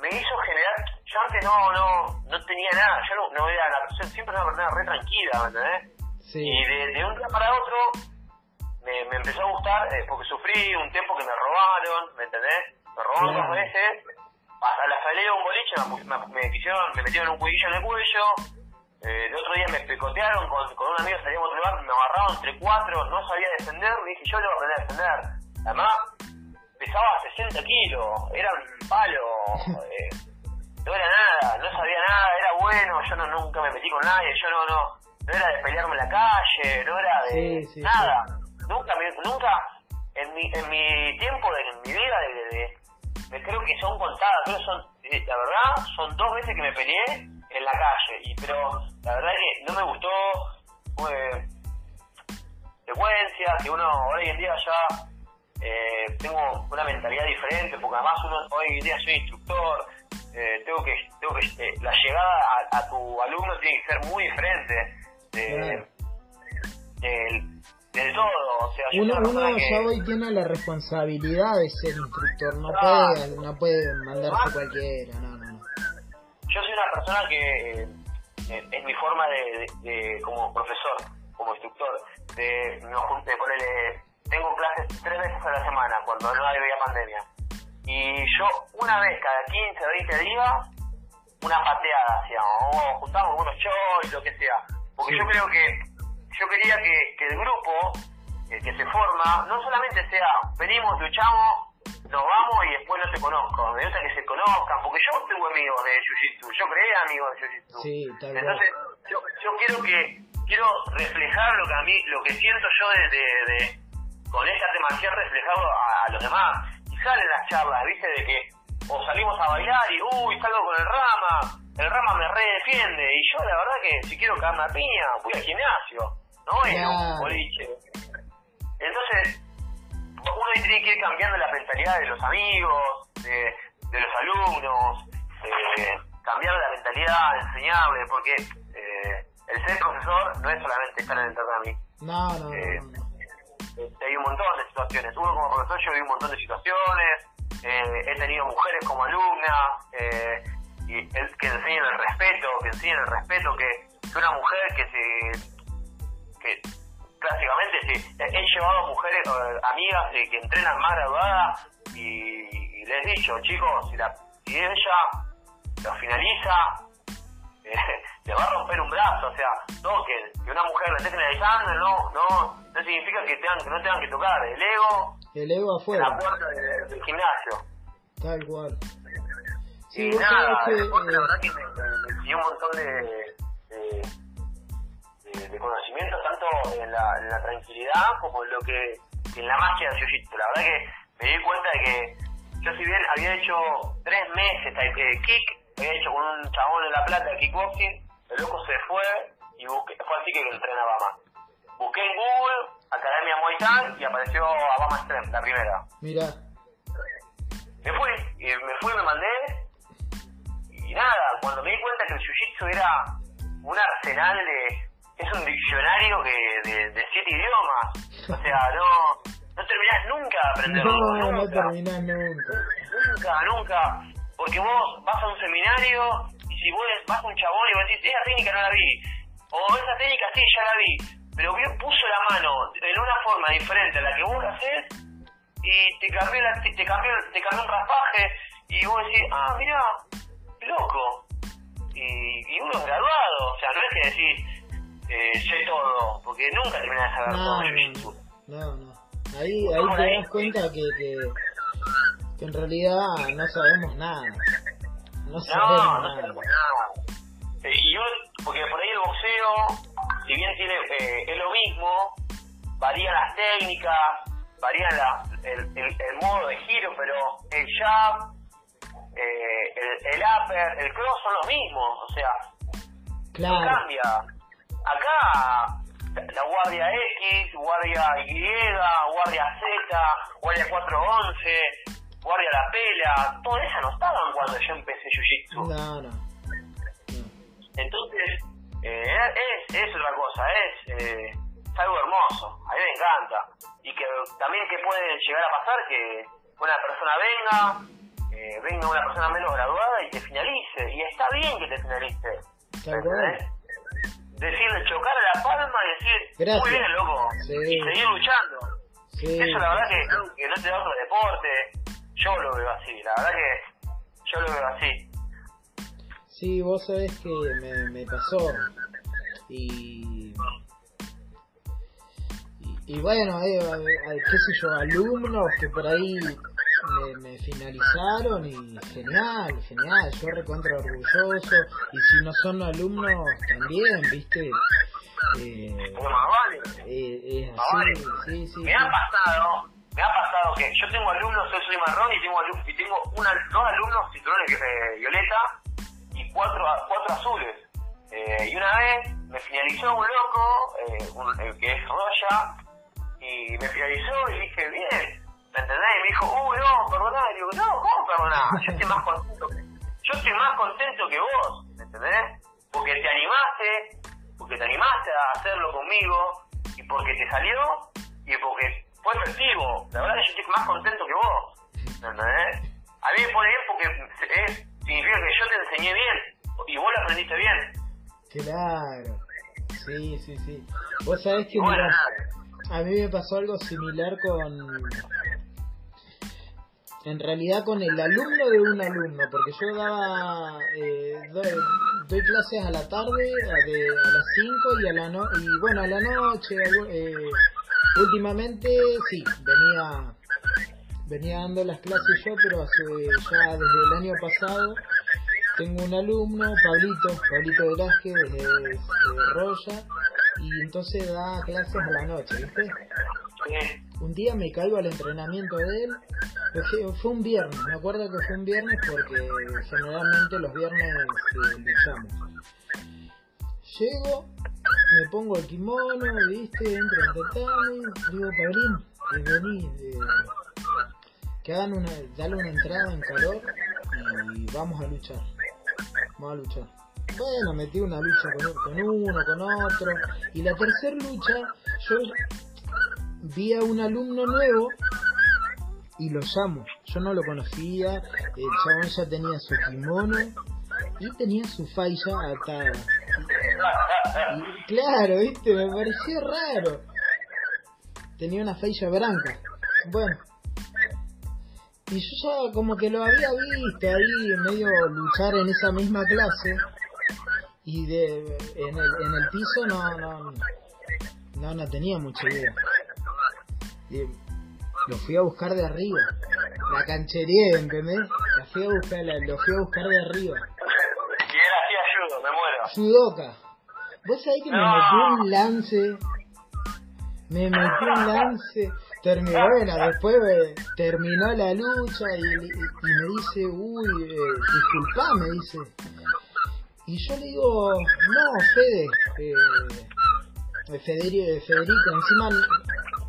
S1: me hizo generar, yo antes no, no, no tenía nada, yo no, no era, la, siempre era una persona re tranquila, ¿me entendés?
S2: Sí.
S1: Y de, de un día para otro me, me empezó a gustar eh, porque sufrí un tiempo que me robaron, ¿me entendés? Me robaron dos veces, a la salida de un boliche me, me, me quisieron, me metieron un cuchillo en el cuello, eh, el otro día me picotearon con, con un amigo, salíamos a otro lugar, me agarraron entre cuatro, no sabía defender, dije yo le voy a aprender a defender. Además, pesaba 60 kilos, era un palo, eh, no era nada, no sabía nada, era bueno, yo no, nunca me metí con nadie, yo no, no, no era de pelearme en la calle, no era de
S2: Sí, sí,
S1: nada, nunca, me, nunca, en mi, en mi tiempo, en mi vida, de, de- de- me creo que son contadas, creo que son, eh, la verdad, son dos veces que me peleé en la calle, y pero la verdad es que no me gustó, fue secuencia, que uno hoy en día ya eh, tengo una mentalidad diferente, porque además uno hoy en día soy instructor, eh, tengo que, tengo que eh, la llegada a, a tu alumno tiene que ser muy diferente de,
S2: Claro.
S1: del, del todo, o sea,
S2: Uno, uno
S1: persona que-
S2: ya hoy tiene la responsabilidad de ser instructor, no puede, no puede mandarse cualquiera, no, no, no.
S1: yo soy una persona que eh, es mi forma de, de- de- como profesor, como instructor, de, jun- de ponerle, tengo clases tres veces a la semana cuando no había pandemia. Y yo una vez cada 15 o 20 días, una pateada hacíamos, o juntamos algunos choys, lo que sea. Porque
S2: Sí.
S1: yo creo que, yo quería que, que el grupo eh, que se forma, no solamente sea, venimos, luchamos, nos vamos y después no te conozco. Me gusta que se conozcan, porque yo tengo amigos de Jiu-Jitsu, yo creé amigos de Jiu-Jitsu.
S2: Sí.
S1: Entonces, yo, yo quiero que, quiero reflejar lo que a mí, lo que siento yo de, de, con esta temática reflejado a, los demás. Y salen las charlas, viste, de que o salimos a bailar y uy, salgo con el rama, el rama me redefiende, y yo la verdad que si quiero caerme a piña, voy al gimnasio, no es un boliche. Entonces, uno tiene que ir cambiando la mentalidad de los amigos, de, de los alumnos, eh, cambiar la mentalidad, enseñarle, porque eh, el ser profesor no es solamente estar en el tatami.
S2: No, no,
S1: eh, Hay un montón de situaciones. Uno como profesor yo vi un montón de situaciones. Eh, he tenido mujeres como alumnas eh, y que enseñan el respeto, que enseñan el respeto, que, una mujer que se que clásicamente sí, he llevado mujeres, amigas que entrenan más graduadas y, les he dicho, chicos, si, la, si ella lo finaliza, le va a romper un brazo, o sea, no que, que una mujer le esté finalizando, no, no, no significa que, tengan, que no tengan que tocar el ego,
S2: el ego afuera,
S1: la puerta del, gimnasio.
S2: Tal cual.
S1: Sí, y nada, que, después, la verdad que me, me, enseñó un montón de, de, de, conocimientos, tanto en la, en la, tranquilidad como en lo que en la magia del jiu La verdad que me di cuenta de que yo si bien había hecho tres meses de kick, había hecho con un chabón en La Plata de kickboxing, el loco se fue y busqué, fue así que entrenaba más. Busqué en Google Academia Muay Thai y apareció Abama Strength, la primera.
S2: Mira.
S1: Me fui, y me fui, me mandé. Y nada, cuando me di cuenta que el jiu-jitsu era un arsenal de. Es un diccionario que de, de siete idiomas. O sea, no, no terminás nunca de aprenderlo.
S2: No,
S1: nunca.
S2: no terminás nunca.
S1: Nunca, nunca. Porque vos vas a un seminario y si vos vas a un chabón y vos decís, esa técnica no la vi. O esa técnica sí, ya la vi. Pero bien puso la mano en una forma diferente a la que vos la haces y te cambió, la, te, cambió, te cambió un raspaje y vos decís, ah, mira, qué loco. Y, y uno es graduado, o sea, no es que decís, eh, sé todo, porque nunca terminás de saber
S2: no,
S1: todo
S2: el No, no. Ahí, ahí te das cuenta que, que, que, en realidad no sabemos nada. No sabemos
S1: no, no
S2: nada.
S1: Sabemos nada. Eh, y yo, porque por ahí el boxeo, si bien tiene eh, es lo mismo, varían las técnicas, varían la, el, el, el, modo de giro, pero el jab, eh, el, el upper, el cross son los mismos, o sea,
S2: claro.
S1: no cambia. Acá la guardia X, guardia Y, guardia Z, guardia 411, guardia la pela, todas esas no estaban cuando yo empecé Jiu-Jitsu.
S2: No, no.
S1: Entonces, eh, es, es otra cosa, es, eh, es algo hermoso, a mí me encanta. Y que también que puede llegar a pasar que una persona venga, eh, venga una persona menos graduada y te finalice. Y está bien que te finalice. ¿Entendés? Decirle, chocar a la palma y decir,
S2: Gracias.
S1: muy bien, loco,
S2: Sí.
S1: y seguir luchando.
S2: Sí,
S1: Eso la verdad
S2: sí,
S1: que que no te da otro deporte. Yo lo veo así, la verdad que yo lo veo así.
S2: Sí, vos sabés que me, me pasó. Y, y, y bueno, eh, eh, qué sé yo, alumnos que por ahí me, me finalizaron y genial, genial, yo recontra orgulloso. Y si no son alumnos también, viste. Eh,
S1: vale.
S2: eh, es así,
S1: vale.
S2: sí, sí.
S1: Me ha
S2: sí.
S1: pasado, me ha pasado que yo tengo alumnos, yo soy marrón y tengo, alu- y tengo una, dos alumnos cinturones eh, violeta y cuatro, cuatro azules. Eh, y una vez me finalizó un loco, eh, un, que es Roya, y me finalizó y dije, bien, ¿me entendés? Y me dijo, uy, no, perdoná. Y digo, no, ¿cómo perdoná? Yo estoy más contento que, yo estoy más contento que vos, ¿me entendés? Porque te animaste, porque te animaste a hacerlo conmigo, y porque te salió, y porque fue efectivo. La verdad que yo estoy más contento que vos, ¿me entendés? A mí me pone bien porque es, significa que yo te enseñé bien, y vos lo aprendiste bien.
S2: Claro. Sí, sí, sí. Vos sabés que
S1: Bueno,
S2: a mí me pasó algo similar con... En realidad con el alumno de un alumno, porque yo daba... Eh, doy, doy clases a la tarde, a, de, a las 5 y a la no y bueno, a la noche. Eh, últimamente sí, venía venía dando las clases yo, pero hace ya desde el año pasado tengo un alumno, Pablito, Pablito Velázquez, desde, desde Roya, y entonces da clases a la noche, ¿viste? Un día me caigo al entrenamiento de él, fue, fue un viernes, me acuerdo que fue un viernes porque generalmente los viernes eh, luchamos. Llego, me pongo el kimono, ¿viste? Entro al tatami, digo, Pablín, eh, vení, eh, que hagan una, dale una entrada en calor y vamos a luchar. Vamos a luchar. Bueno, metí una lucha con, con uno, con otro. Y la tercera lucha, yo vi a un alumno nuevo y lo llamo. Yo no lo conocía, el chabón ya tenía su kimono y tenía su falla atada. Claro, viste, me pareció raro. Tenía una falla branca. Bueno. Y yo ya como que lo había visto ahí medio luchar en esa misma clase y de en el, en el piso no no no, no tenía mucha idea. Y lo fui a buscar de arriba. La canchería, ¿entendés? La fui a buscar, la, lo fui a buscar de arriba.
S1: Y era así ayudo, me muero.
S2: Sudoka. Vos sabés que me
S1: No.
S2: metió un lance. Me metió un lance. Terminó, bueno, después eh, terminó la lucha y, y- y me dice, uy, eh, disculpa, me dice. Y yo le digo, no, Fede, eh, Federico, Federico, encima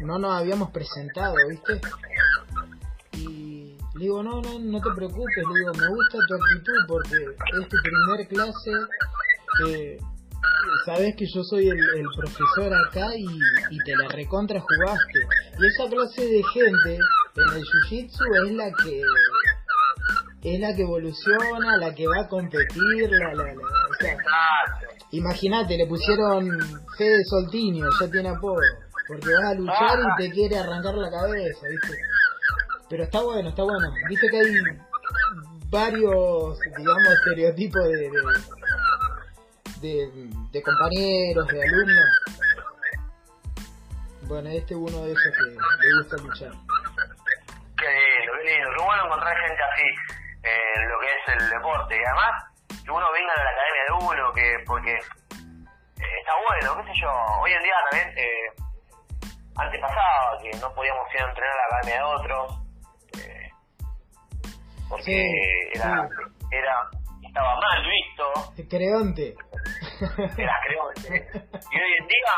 S2: no nos habíamos presentado, ¿viste? Y le digo, no, no, no te preocupes, le digo, me gusta tu actitud porque es tu primer clase, eh, sabes que yo soy el, profesor acá y, te la recontra jugaste. Y esa clase de gente en el jiu-jitsu es la que es la que evoluciona, la que va a competir, la, la, la- o sea. Imagínate, le pusieron Fede Soltinio, ya tiene apodo. Porque vas a luchar y te quiere arrancar la cabeza, ¿viste? Pero está bueno, está bueno. Viste que hay varios, digamos, estereotipos de, de, de compañeros, de alumnos. Bueno, este es uno de esos que le gusta luchar.
S1: Qué lindo, qué lindo. Qué bueno encontrar gente así en lo que es el deporte. Y además, que uno venga de la academia de uno, que porque eh, está bueno, qué sé yo. Hoy en día también, eh, antes pasaba que no podíamos ir a entrenar a la academia de otros. eh, porque
S2: Sí,
S1: era,
S2: sí.
S1: era, estaba mal visto.
S2: Creonte.
S1: era creonte. Y hoy en día,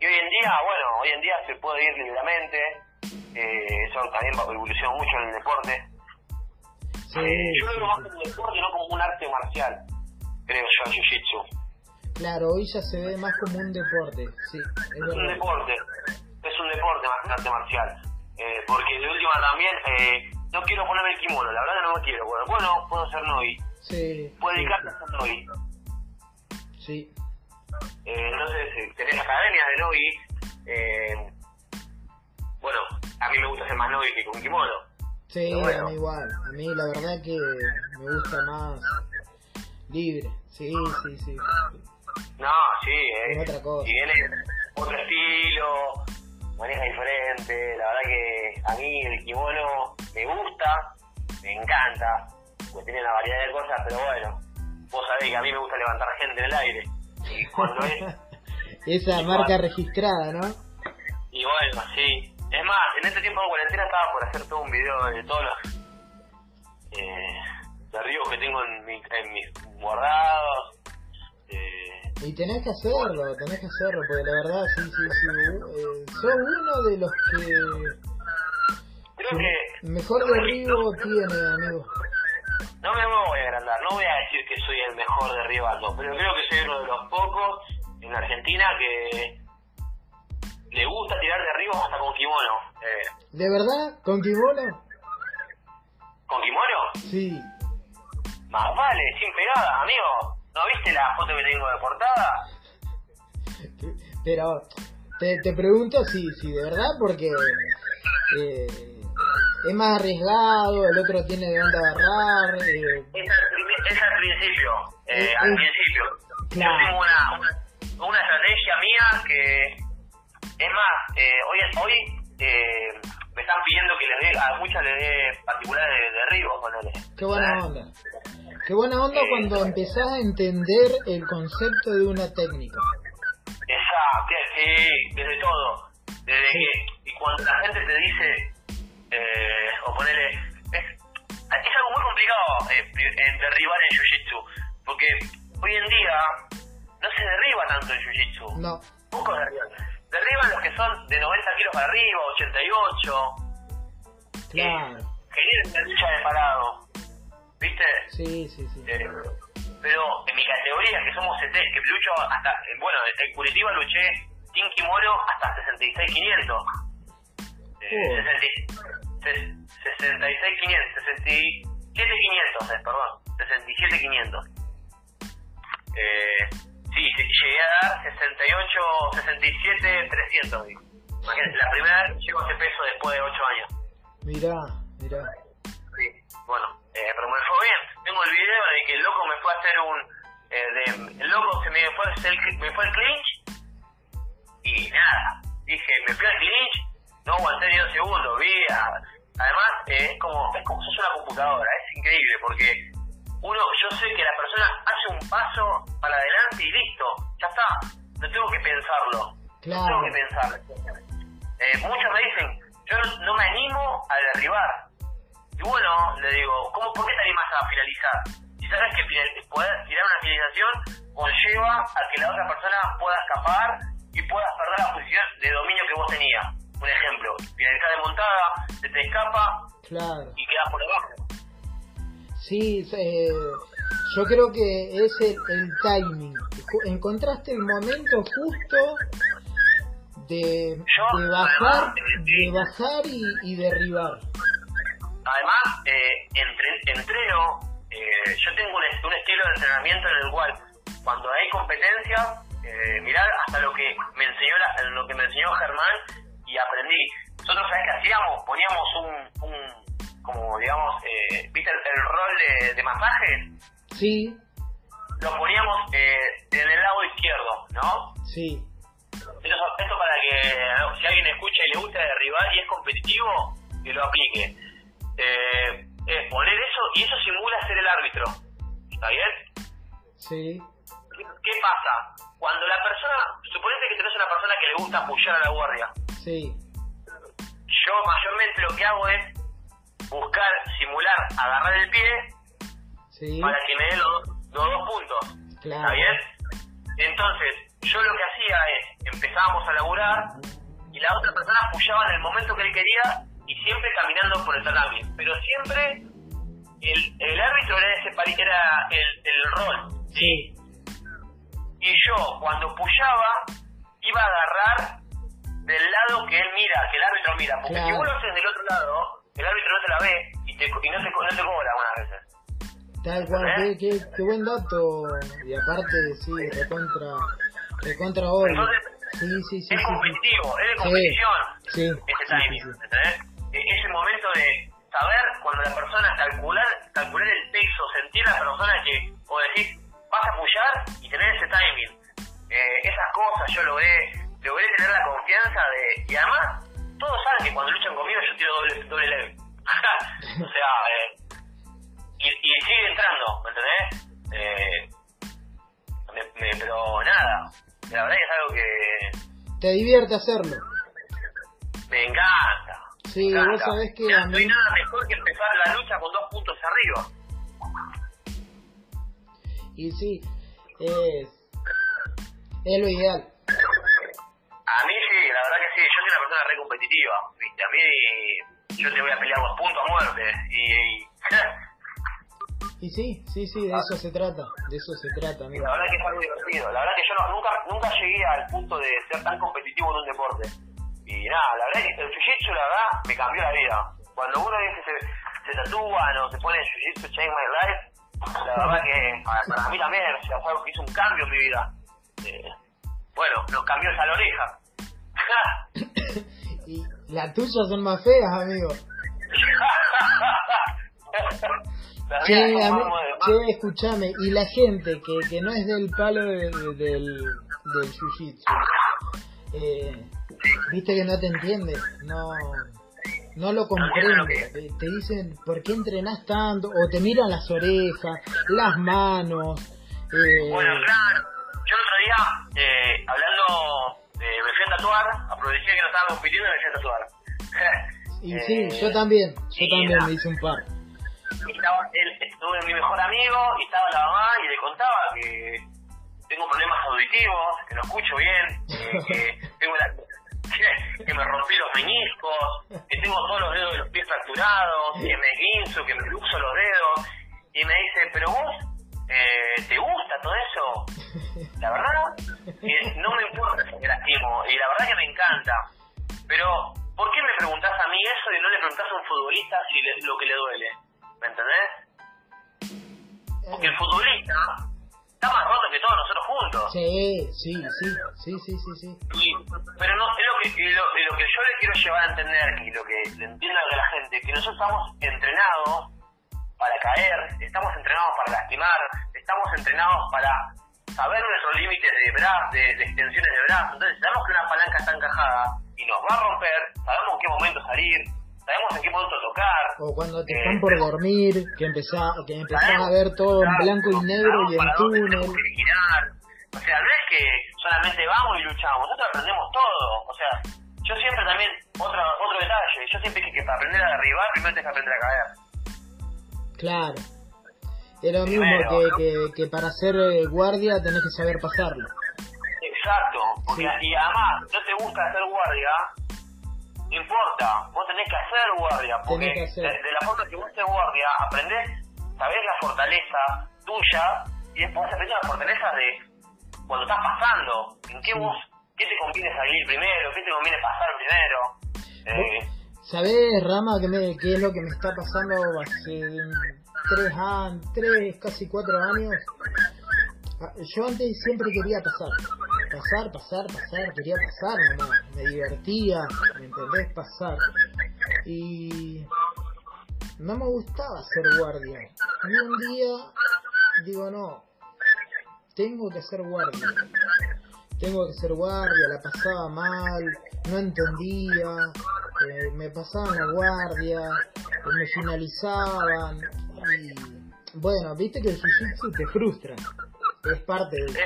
S1: y hoy en día, bueno, hoy en día se puede ir libremente. Eh, eso también va evolucionó mucho en el deporte.
S2: Sí,
S1: Eh, yo lo
S2: sí,
S1: veo más
S2: sí.
S1: como un deporte, no como un arte marcial. Creo yo, el jiu-jitsu.
S2: Claro, hoy ya se ve más como un deporte, sí, es
S1: Es un deporte. Es un deporte más que un arte marcial. Eh, porque de última también, eh, no quiero ponerme el kimono, la verdad que no me quiero. Bueno, bueno puedo ser novi.
S2: Sí,
S1: Puedo
S2: sí,
S1: dedicarme a ser novi.
S2: Sí.
S1: Eh, entonces, eh, tenés academias de novi. Eh, bueno, a mí me gusta ser más novi que con kimono.
S2: Sí,
S1: bueno.
S2: a mí igual. A mí la verdad que me gusta más libre. Sí, sí, sí.
S1: No, sí, eh.
S2: Es otra cosa.
S1: Si viene otro estilo, maneja diferente. La verdad que a mí el kimono me gusta, me encanta, pues tiene una variedad de cosas, pero bueno, vos sabés que a mí me gusta levantar gente en el aire. Y cuando es.
S2: Esa marca registrada, ¿no?
S1: Y bueno, sí. Es más, en este tiempo de cuarentena estaba por hacer todo un video de todos los eh, que tengo en, mi, en mis guardados. Eh,
S2: Y tenés que hacerlo, tenés que hacerlo, porque la verdad, sí, sí, sí. Eh, sos uno de los que
S1: creo que
S2: mejor derribo tiene, amigo.
S1: No me voy a agrandar, no voy a decir que soy el mejor derribando, pero creo que soy uno de los pocos en Argentina que le gusta tirar derribos hasta con kimono. Eh,
S2: ¿De verdad? ¿Con kimono?
S1: ¿Con kimono?
S2: Sí.
S1: Más vale, sin pegada, amigo. ¿No viste la foto que tengo de portada?
S2: Pero te, te pregunto si, si de verdad, porque eh, es más arriesgado, el otro tiene de dónde agarrar. eh,
S1: Es al, es al principio, eh,
S2: Eh,
S1: al
S2: eh,
S1: principio.
S2: claro.
S1: Yo tengo una, una, una estrategia mía que, es más, eh, hoy, hoy eh, me están pidiendo que les dé, a muchas les dé particulares de derribos, ponele.
S2: qué buena onda. Qué buena onda cuando empezás a entender el concepto de una técnica.
S1: sí, desde todo. Desde que, y cuando la gente te dice, eh, o ponele, es, es algo muy complicado eh, en derribar en Jiu-Jitsu, porque hoy en día no se derriba tanto en Jiu-Jitsu.
S2: No.
S1: Pocos derriban. Derriban los que son de 90 kilos para arriba, 88.
S2: Claro.
S1: Que vienen de lucha de parado. ¿Viste?
S2: Sí, sí, sí.
S1: Eh, pero en mi categoría, que somos CT, que lucho hasta, eh, bueno, en Curitiba luché sin kimono hasta 66.500. Eh, 66.500, 67.500, eh, perdón, 67.500. Eh, sí, llegué a dar 68, 67, 300. Imagínate, la primera vez llego a ese peso después de 8 años.
S2: Mirá, mirá.
S1: Sí, bueno, eh, pero me fue bien. Tengo el video de que el loco me fue a hacer un. Eh, de, el loco se me fue, a hacer, me fue al clinch y nada. Dije, me fui al clinch, no aguanté ni dos segundos. Vi, a, además, eh, es como es como sos una computadora, es increíble porque uno, yo sé que la persona hace un paso para adelante y listo, ya está. No tengo que pensarlo.
S2: Claro.
S1: No tengo que pensarlo. Eh, muchos me dicen, yo no, no me animo a derribar. Y bueno, le digo, ¿cómo, ¿por qué te animas a finalizar? Si sabes que poder tirar una finalización conlleva a que la otra persona pueda escapar y puedas perder la posición de dominio que vos tenías. Un ejemplo, finalizar de montada, se te escapa
S2: Claro.
S1: y quedas por debajo.
S2: Sí, eh, yo creo que es el, el timing. Encontraste el momento justo de,
S1: Yo,
S2: de bajar,
S1: además, eh,
S2: de bajar y, y derribar.
S1: Además, eh, entre- entreno, eh, yo tengo un estilo de entrenamiento en el cual cuando hay competencia, eh, mirar hasta lo que me enseñó la- lo que me enseñó Germán y aprendí. Nosotros, ¿sabés qué hacíamos? Poníamos un, un como digamos, eh, ¿viste el, el rol de, de masaje?
S2: Sí,
S1: Lo poníamos eh, en el lado izquierdo, ¿no?
S2: sí,
S1: Esto, esto para que si alguien escucha y le gusta derribar y es competitivo, que lo aplique. Eh, es poner eso y eso simula ser el árbitro. ¿Está bien?
S2: sí,
S1: ¿Qué, qué pasa? Cuando la persona, suponete que tenés una persona que le gusta apoyar a la guardia.
S2: sí,
S1: Yo mayormente lo que hago es buscar, simular, agarrar el pie
S2: sí,
S1: para que me dé los, los dos puntos. ¿Está
S2: claro.
S1: bien? Entonces, yo lo que hacía es, empezábamos a laburar y la otra persona apoyaba en el momento que él quería y siempre caminando por el tatami. Pero siempre el, el árbitro era, ese, pari- era el, el rol.
S2: Sí,
S1: Y yo, cuando apoyaba, iba a agarrar del lado que él mira, que el árbitro mira. Porque
S2: Claro.
S1: si vos lo haces del otro lado, el árbitro no te la ve y, te, y no, te, no te cobra algunas veces.
S2: tal cual, qué, qué, qué buen dato. Y aparte, sí, recontra, recontra obvio.
S1: Entonces,
S2: Sí, sí, sí,
S1: es
S2: sí, sí.
S1: competitivo, es de competición.
S2: Sí,
S1: ese timing. ¿entendés? E- Es el momento de saber cuando la persona calcular, calcular el peso, sentir a la persona que, o decís, vas a apoyar y tener ese timing. Eh, esas cosas yo logré, logré tener la confianza de, y además, todos saben que cuando luchan conmigo yo tiro doble, doble leve. o sea, eh, y, y sigue entrando, ¿me entendés? Eh, me- me- pero nada, la verdad que es algo que
S2: Te divierte hacerlo.
S1: me encanta.
S2: Sí,
S1: me encanta.
S2: vos sabés que
S1: No hay
S2: mí-
S1: nada mejor que empezar la lucha con dos puntos arriba.
S2: Y sí, es, es lo ideal.
S1: A mí sí, la verdad que sí, yo soy una persona re competitiva, ¿viste? A mí yo te voy a pelear dos puntos a muerte. Y,
S2: sí, sí, sí, de eso se trata, de eso se trata, amigo.
S1: la verdad que es algo divertido. La verdad que yo no- nunca, nunca llegué al punto de ser tan competitivo en un deporte. Y nada, la verdad que el jiu-jitsu, la verdad, me cambió la vida. Cuando uno dice se, se tatúa o se pone jiu-jitsu change my life, la verdad que para, para mí también o sea, es algo que hizo un cambio en mi vida. Eh, bueno, nos cambió esa la oreja.
S2: Y las tuyas son más feas, amigo. Che, che, escuchame, y la gente que, que no es del palo de- de- del, del jiu-jitsu, eh, viste que no te entiende, no, no lo comprende. Te, te dicen, ¿por qué entrenás tanto? O te miran las orejas, las manos. Eh,
S1: Bueno, claro. Yo el otro día, eh, hablando a tatuar, aproveché que no estaba compitiendo y me fui a tatuar.
S2: y sí, eh, yo también, yo también me hice un par.
S1: estaba, él, estuve mi mejor amigo y estaba la mamá y le contaba que tengo problemas auditivos, que no escucho bien, que, tengo la, que, me rompí los meñiscos, que tengo todos los dedos de los pies fracturados, que me guinzo, que me luxo los dedos. Y me dice, pero vos, eh, ¿te gusta todo eso? La verdad, no me importa si me lastimo, y la verdad que me encanta. Pero, ¿por qué me preguntás a mí eso y no le preguntás a un futbolista si lo que le duele? ¿Me entendés? Porque el futbolista está más roto que todos nosotros juntos.
S2: Sí, sí, sí, sí, sí, sí. sí.
S1: pero no, es lo que, lo, lo, que yo le quiero llevar a entender y lo que le entiendo a la gente, que nosotros estamos entrenados para caer, estamos entrenados para lastimar, estamos entrenados para saber nuestros límites de, bra de, de extensiones de brazos. Entonces, sabemos que una palanca está encajada y nos va a romper, sabemos en qué momento salir, sabemos en qué punto tocar.
S2: O cuando te están por dormir, que empezás, que empezás a ver todo en blanco y negro y en túnel.
S1: O sea, no es que solamente vamos y luchamos, nosotros aprendemos todo. O sea, yo siempre también, otro, otro detalle, yo siempre dije que para aprender a derribar, primero tienes que aprender a caer.
S2: Claro. Es lo mismo que, que, que, para ser eh, guardia tenés que saber pasarlo.
S1: Exacto, porque y además no te gusta ser guardia, no importa, vos tenés que hacer guardia, porque De, la forma que vos estés guardia, aprendés, sabés la fortaleza tuya y después aprendés las fortalezas de cuando estás pasando, en qué vos, qué te conviene salir primero, qué te conviene pasar primero. Eh,
S2: ¿Sabés, Rama, qué, me, qué es lo que me está pasando hace tres tres, casi cuatro años? Ah, yo antes siempre quería pasar pasar, pasar, pasar, quería pasar nomás, me divertía, ¿me entendés? Pasar. Y no me gustaba ser guardia. Y un día digo, no, tengo que ser guardia. Tengo que ser guardia, la pasaba mal, no entendía, eh, me pasaban la guardia, me finalizaban. Y bueno, viste que el jiu te frustra, es parte del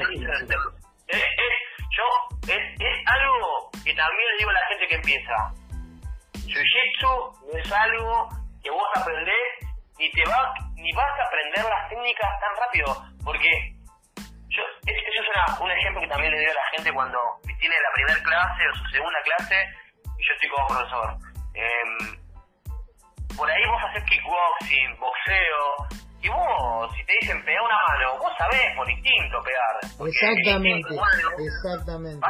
S1: es, es algo que también le digo a la gente que empieza. Jiu-Jitsu no es algo que vos aprendés ni te va, ni vas a aprender las técnicas tan rápido, porque yo, eso es una, un ejemplo que también le digo a la gente cuando tiene la primera clase o su segunda clase y yo estoy como profesor. Eh, por ahí vos haces kickboxing, boxeo, y vos, si te dicen pegar una mano, vos sabés por instinto pegar.
S2: Exactamente, exactamente.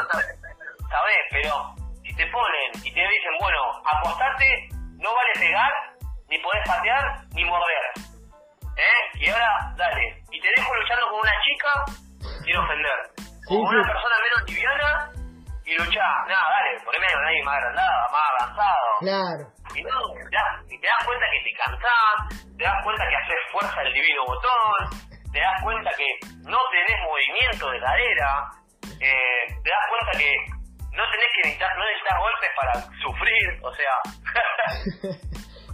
S1: Sabés, pero si te ponen y te dicen, bueno, apostate, no vale pegar, ni podés patear, ni morder. ¿Eh? Y ahora, dale. Y te dejo luchando con una chica sin ofender. con una persona menos liviana y luchá. Nada, dale, por medio nadie más agrandado, más avanzado.
S2: Claro.
S1: Y no, ya, y te das cuenta que te cansás, te das cuenta que haces fuerza el divino botón, te das cuenta que no tenés movimiento de cadera, eh, te das cuenta que no tenés que necesitar, no necesitas golpes para sufrir, o sea...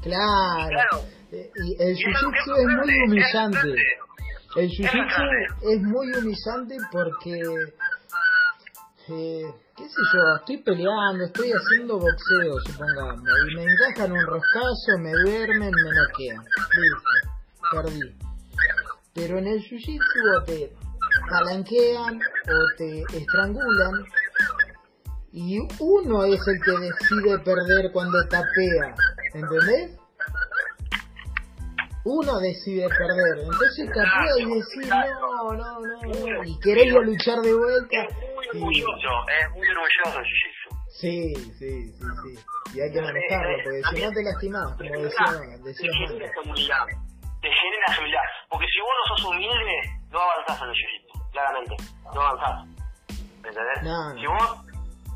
S2: claro. Eh, y el jiu-jitsu es muy humillante. El jiu-jitsu es muy humillante porque eh, qué sé yo, estoy peleando, estoy haciendo boxeo, supongamos, y me encajan un roscazo, me duermen, me noquean. Listo, perdí. Pero en el jiu-jitsu te palanquean o te estrangulan y uno es el que decide perder cuando tapea, ¿entendés? Uno decide perder, entonces tapea y decir no, no, no, no, y querer luchar de vuelta
S1: orgulloso, es muy orgulloso el jiu-jitsu.
S2: Sí, sí, sí, sí. Y hay que manejarlo, porque si no te lastimás, como decía, decía
S1: Te genera humildad. Te genera humildad. Porque si vos no sos humilde, no avanzás en el jiu-jitsu, claramente. No avanzás. ¿Me entendés? Si vos,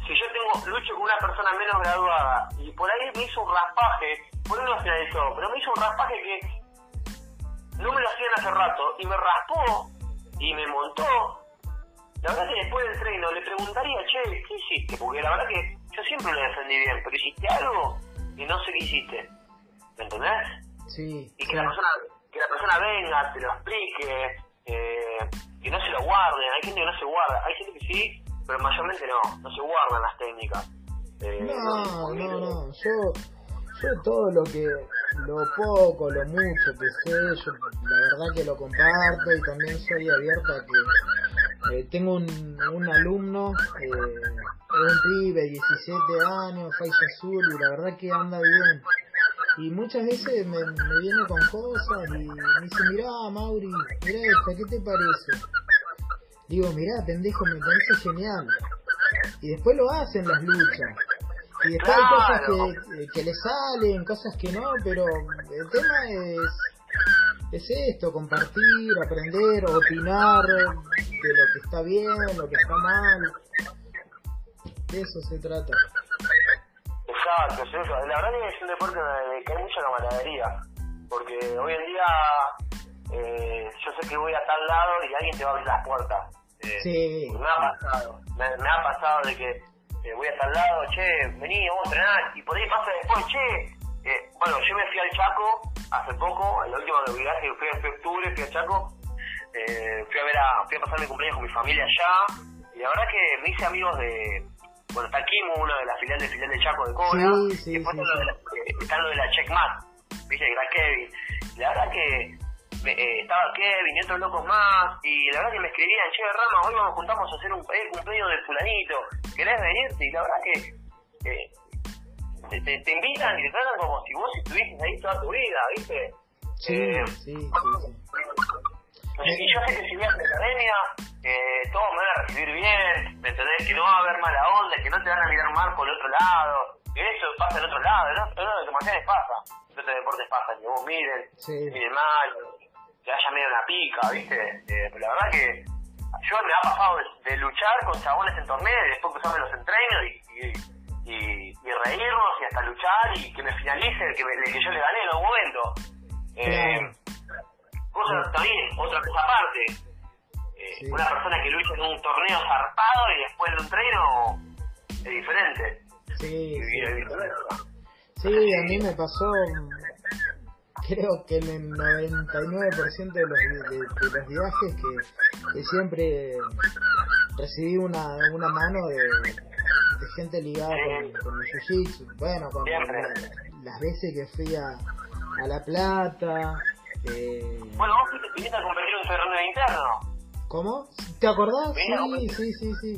S1: si yo tengo, lucho con una persona menos graduada y por ahí me hizo un raspaje, por ahí no finalizó, pero me hizo un raspaje que no me lo hacían hace rato y me raspó y me montó la verdad que después del treino le preguntaría, che, ¿qué hiciste? Porque la verdad que yo siempre lo defendí bien, pero hiciste algo y no sé qué hiciste. ¿Me entendés?
S2: Sí.
S1: Y que la persona que la persona venga, te lo explique, eh, que no se lo guarden. Hay gente que no se guarda, hay gente que sí, pero mayormente no, no se guardan las técnicas.
S2: Eh, no, no, no, yo, yo todo lo que, lo poco, lo mucho que sé, yo la verdad que lo comparto y también soy abierto a que eh, tengo un, un alumno, eh, un pibe, 17 años, Faiza Azul, y la verdad que anda bien. Y muchas veces me, me viene con cosas y me dice, mirá Mauri, mirá esto, ¿qué te parece? Digo, mirá, pendejo, me parece genial. Y después lo hacen las luchas. Y después hay cosas que, que le salen, cosas que no, pero el tema es, es esto, compartir, aprender, opinar de lo que está bien, lo que está mal. De eso se trata.
S1: Exacto, es eso. La verdad que es un deporte que hay mucha camaradería. Porque hoy en día eh, yo sé que voy a tal lado y alguien te va a abrir las puertas. Eh,
S2: sí.
S1: Me ha pasado. Me, ha pasado de que eh, voy a tal lado, che, vení, vamos a entrenar. Y por ahí pasa después, che. Eh, bueno, yo me fui al Chaco hace poco, el último viaje que fui en octubre, fui al Chaco. fui a ver a, fui a pasar mi cumpleaños con mi familia allá. Y la verdad que me hice amigos de, bueno, está Kimu, uno de la filial de filial de Chaco de Cobra,
S2: sí,
S1: después
S2: sí,
S1: lo de la, está lo de la Checkmat, viste, era Kevin. La verdad que eh, estaba Kevin y otros locos más, y la verdad que me escribían, che, Rama, hoy nos juntamos a hacer un cumpleaños de fulanito, ¿querés venirte? Y la verdad que eh, te, te, te, invitan y te tratan como si vos estuvieses ahí toda tu vida, ¿viste?
S2: Sí,
S1: eh,
S2: sí, sí, sí.
S1: Y yo sé que si voy a la academia, eh, todos me van a recibir bien, ¿me entendés? Que no va a haber mala onda, que no te van a mirar mal por el otro lado, que eso pasa del otro lado, ¿no? Eso de deportes pasa, en otros deportes pasa, que vos miren,
S2: sí.
S1: miren mal, que haya medio una pica, ¿viste? Eh, pero la verdad que yo me ha pasado de, de luchar con chabones en torneos y después cruzarme los entrenos y, y, y, y, reírnos y hasta luchar y que me finalice que, me, que yo le gané en algún momento. Eh, cosa también, otra cosa aparte. Eh,
S2: Sí.
S1: Una persona que lucha en un torneo zarpado y después de un treno es diferente.
S2: Sí, sí. Sí, a mí me pasó, creo que en el 99% de los, de, de los viajes que, que siempre recibí una, una mano de, de gente ligada con, con el jiu-jitsu. Bueno, con, las veces que fui a, a La Plata. Eh,
S1: Bueno, vos viniste a competir en un torneo interno.
S2: ¿Cómo? ¿Te acordás? Sí, sí, sí, sí.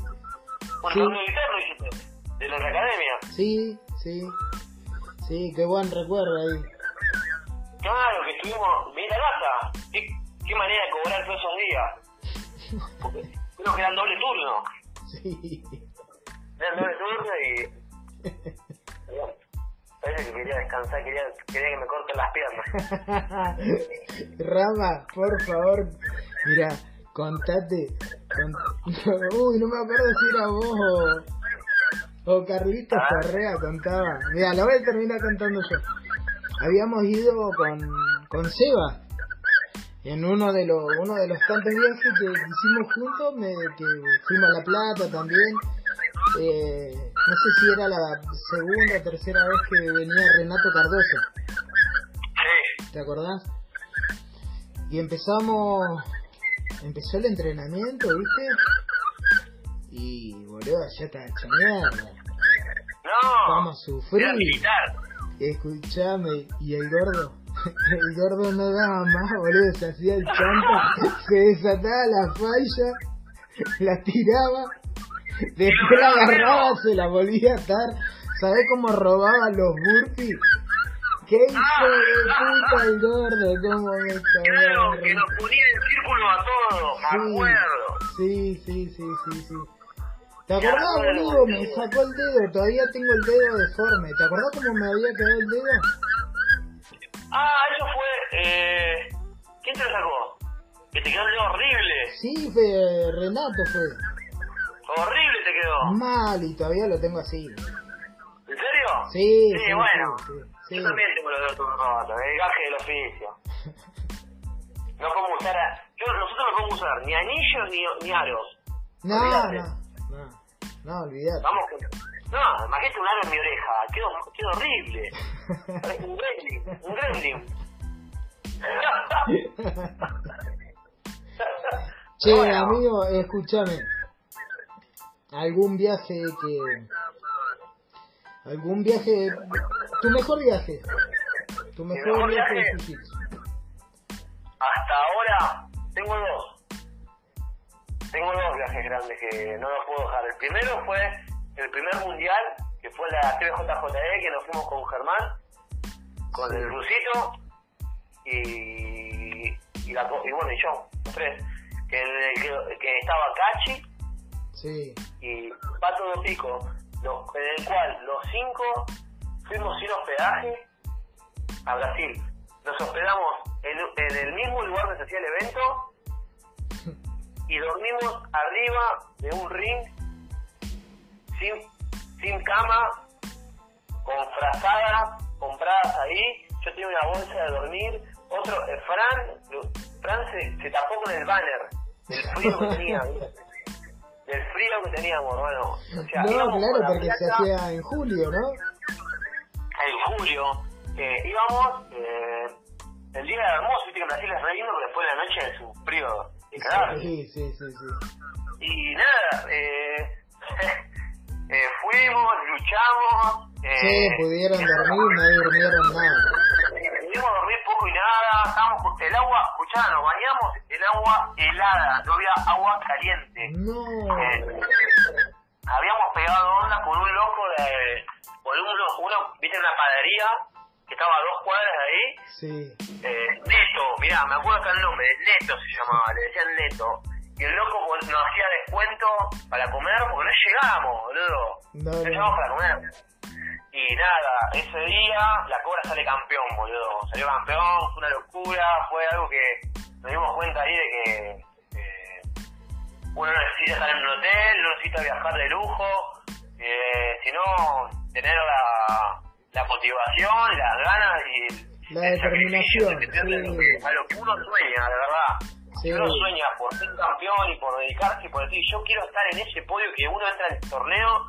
S1: Un
S2: Sí.
S1: torneo interno hiciste. De la academia.
S2: Sí, sí. Sí, qué buen recuerdo ahí.
S1: Claro, que estuvimos. Mira la gata. ¿Qué, qué manera de cobrar todos esos días. Porque creo que eran doble turno.
S2: Sí.
S1: Eran doble turno y. Bueno, Parece que quería descansar, quería, quería que me corten las piernas.
S2: Rama, por favor, mira, contate. con- Uy, no me acuerdo si era vos o, o Carlitos
S1: Ah.
S2: Correa contaba. Mira, lo voy a terminar contando yo. Habíamos ido con, con Seba en uno de los uno de los tantos viajes que hicimos juntos, me, que fuimos a La Plata también. Eh, no sé si era la segunda o tercera vez que venía Renato Cardoso.
S1: Sí.
S2: ¿Te acordás? Y empezamos, empezó el entrenamiento, ¿viste? Y boludo, ya está hecho mierda.
S1: No.
S2: Vamos a sufrir.
S1: Era militar.
S2: Escuchame, y el gordo, el gordo no daba más, boludo, se hacía el chanta, se desataba la falla, la tiraba, después la agarraba, se la volvía a atar, ¿sabés cómo robaba los burpees? ¿Qué hijo de puta el gordo? ¿Cómo me
S1: Claro, que nos ponía en círculo a todos, me acuerdo.
S2: Sí, sí, sí, sí, sí. ¿Te acordás, boludo? Me sacó el dedo, todavía tengo el dedo deforme. ¿Te acordás cómo me había quedado el dedo?
S1: Ah, eso fue. Eh, ¿Quién te lo sacó? Que te quedó el dedo horrible.
S2: Sí, fue Renato fue.
S1: Horrible te quedó.
S2: Mal, y todavía lo tengo así.
S1: ¿En serio?
S2: Sí,
S1: Sí,
S2: sí,
S1: bueno.
S2: sí, sí.
S1: Yo también tengo los dedos rotos. El gaje del oficio. No podemos usar. A, yo, nosotros no podemos usar ni anillos ni, ni aros.
S2: No, no, no, olvidate.
S1: Vamos con. No, imagínate un aro en mi oreja. Quedó, quedó horrible. Parece un gremlin. Un gremlin.
S2: Che,
S1: Bueno.
S2: amigo, escúchame. algún viaje que algún viaje tu mejor viaje tu mejor,
S1: mejor
S2: viaje,
S1: viaje? Hasta ahora tengo dos. Tengo dos viajes grandes que no los puedo dejar. El primero fue el primer mundial, que fue la TBJJE, que nos fuimos con Germán, con el Rusito y, y, la, y bueno, y yo, los tres. Que, que, que estaba Cachi
S2: sí
S1: y Pato de Pico, los- en el cual los cinco fuimos sin hospedaje a Brasil. Nos hospedamos en, en el mismo lugar donde se hacía el evento y dormimos arriba de un ring sin, sin cama, con frazadas compradas ahí. Yo tenía una bolsa de dormir. Otro, eh, Fran, Fran se, se tapó con el banner del frío que tenía. Del frío que teníamos, hermano. O sea,
S2: no claro
S1: por la
S2: porque se hacía en julio no
S1: en julio. eh, íbamos eh, el día hermoso, viste que en Brasil es re lindo, pero después de la noche es un frío
S2: sí sí sí sí
S1: Y nada, eh, eh, fuimos, luchamos. Eh,
S2: sí pudieron dormir no durmieron nada
S1: Pudimos dormir poco y nada, estábamos con el agua, escuchá, nos bañamos en agua helada, no había agua caliente.
S2: no
S1: Eh, habíamos pegado onda con un loco de, con uno, uno, viste, una panadería que estaba a dos cuadras de ahí,
S2: sí
S1: eh, Neto, mirá, me acuerdo hasta el nombre, Neto se llamaba, le decían Neto. Y el loco pues, nos hacía descuento para comer porque no llegábamos, boludo.
S2: No,
S1: No
S2: no.
S1: llegamos para comer. Y nada, ese día la cobra sale campeón, boludo. Salió campeón, fue una locura, fue algo que nos dimos cuenta ahí de que eh, uno no necesita estar en un hotel, no necesita viajar de lujo, eh, sino tener la, la motivación, las ganas y
S2: La determinación, sí.
S1: a lo que uno sueña, la verdad.
S2: Sí.
S1: Uno sueña por ser campeón y por dedicarse y por decir, yo quiero estar en ese podio que uno entra en el torneo,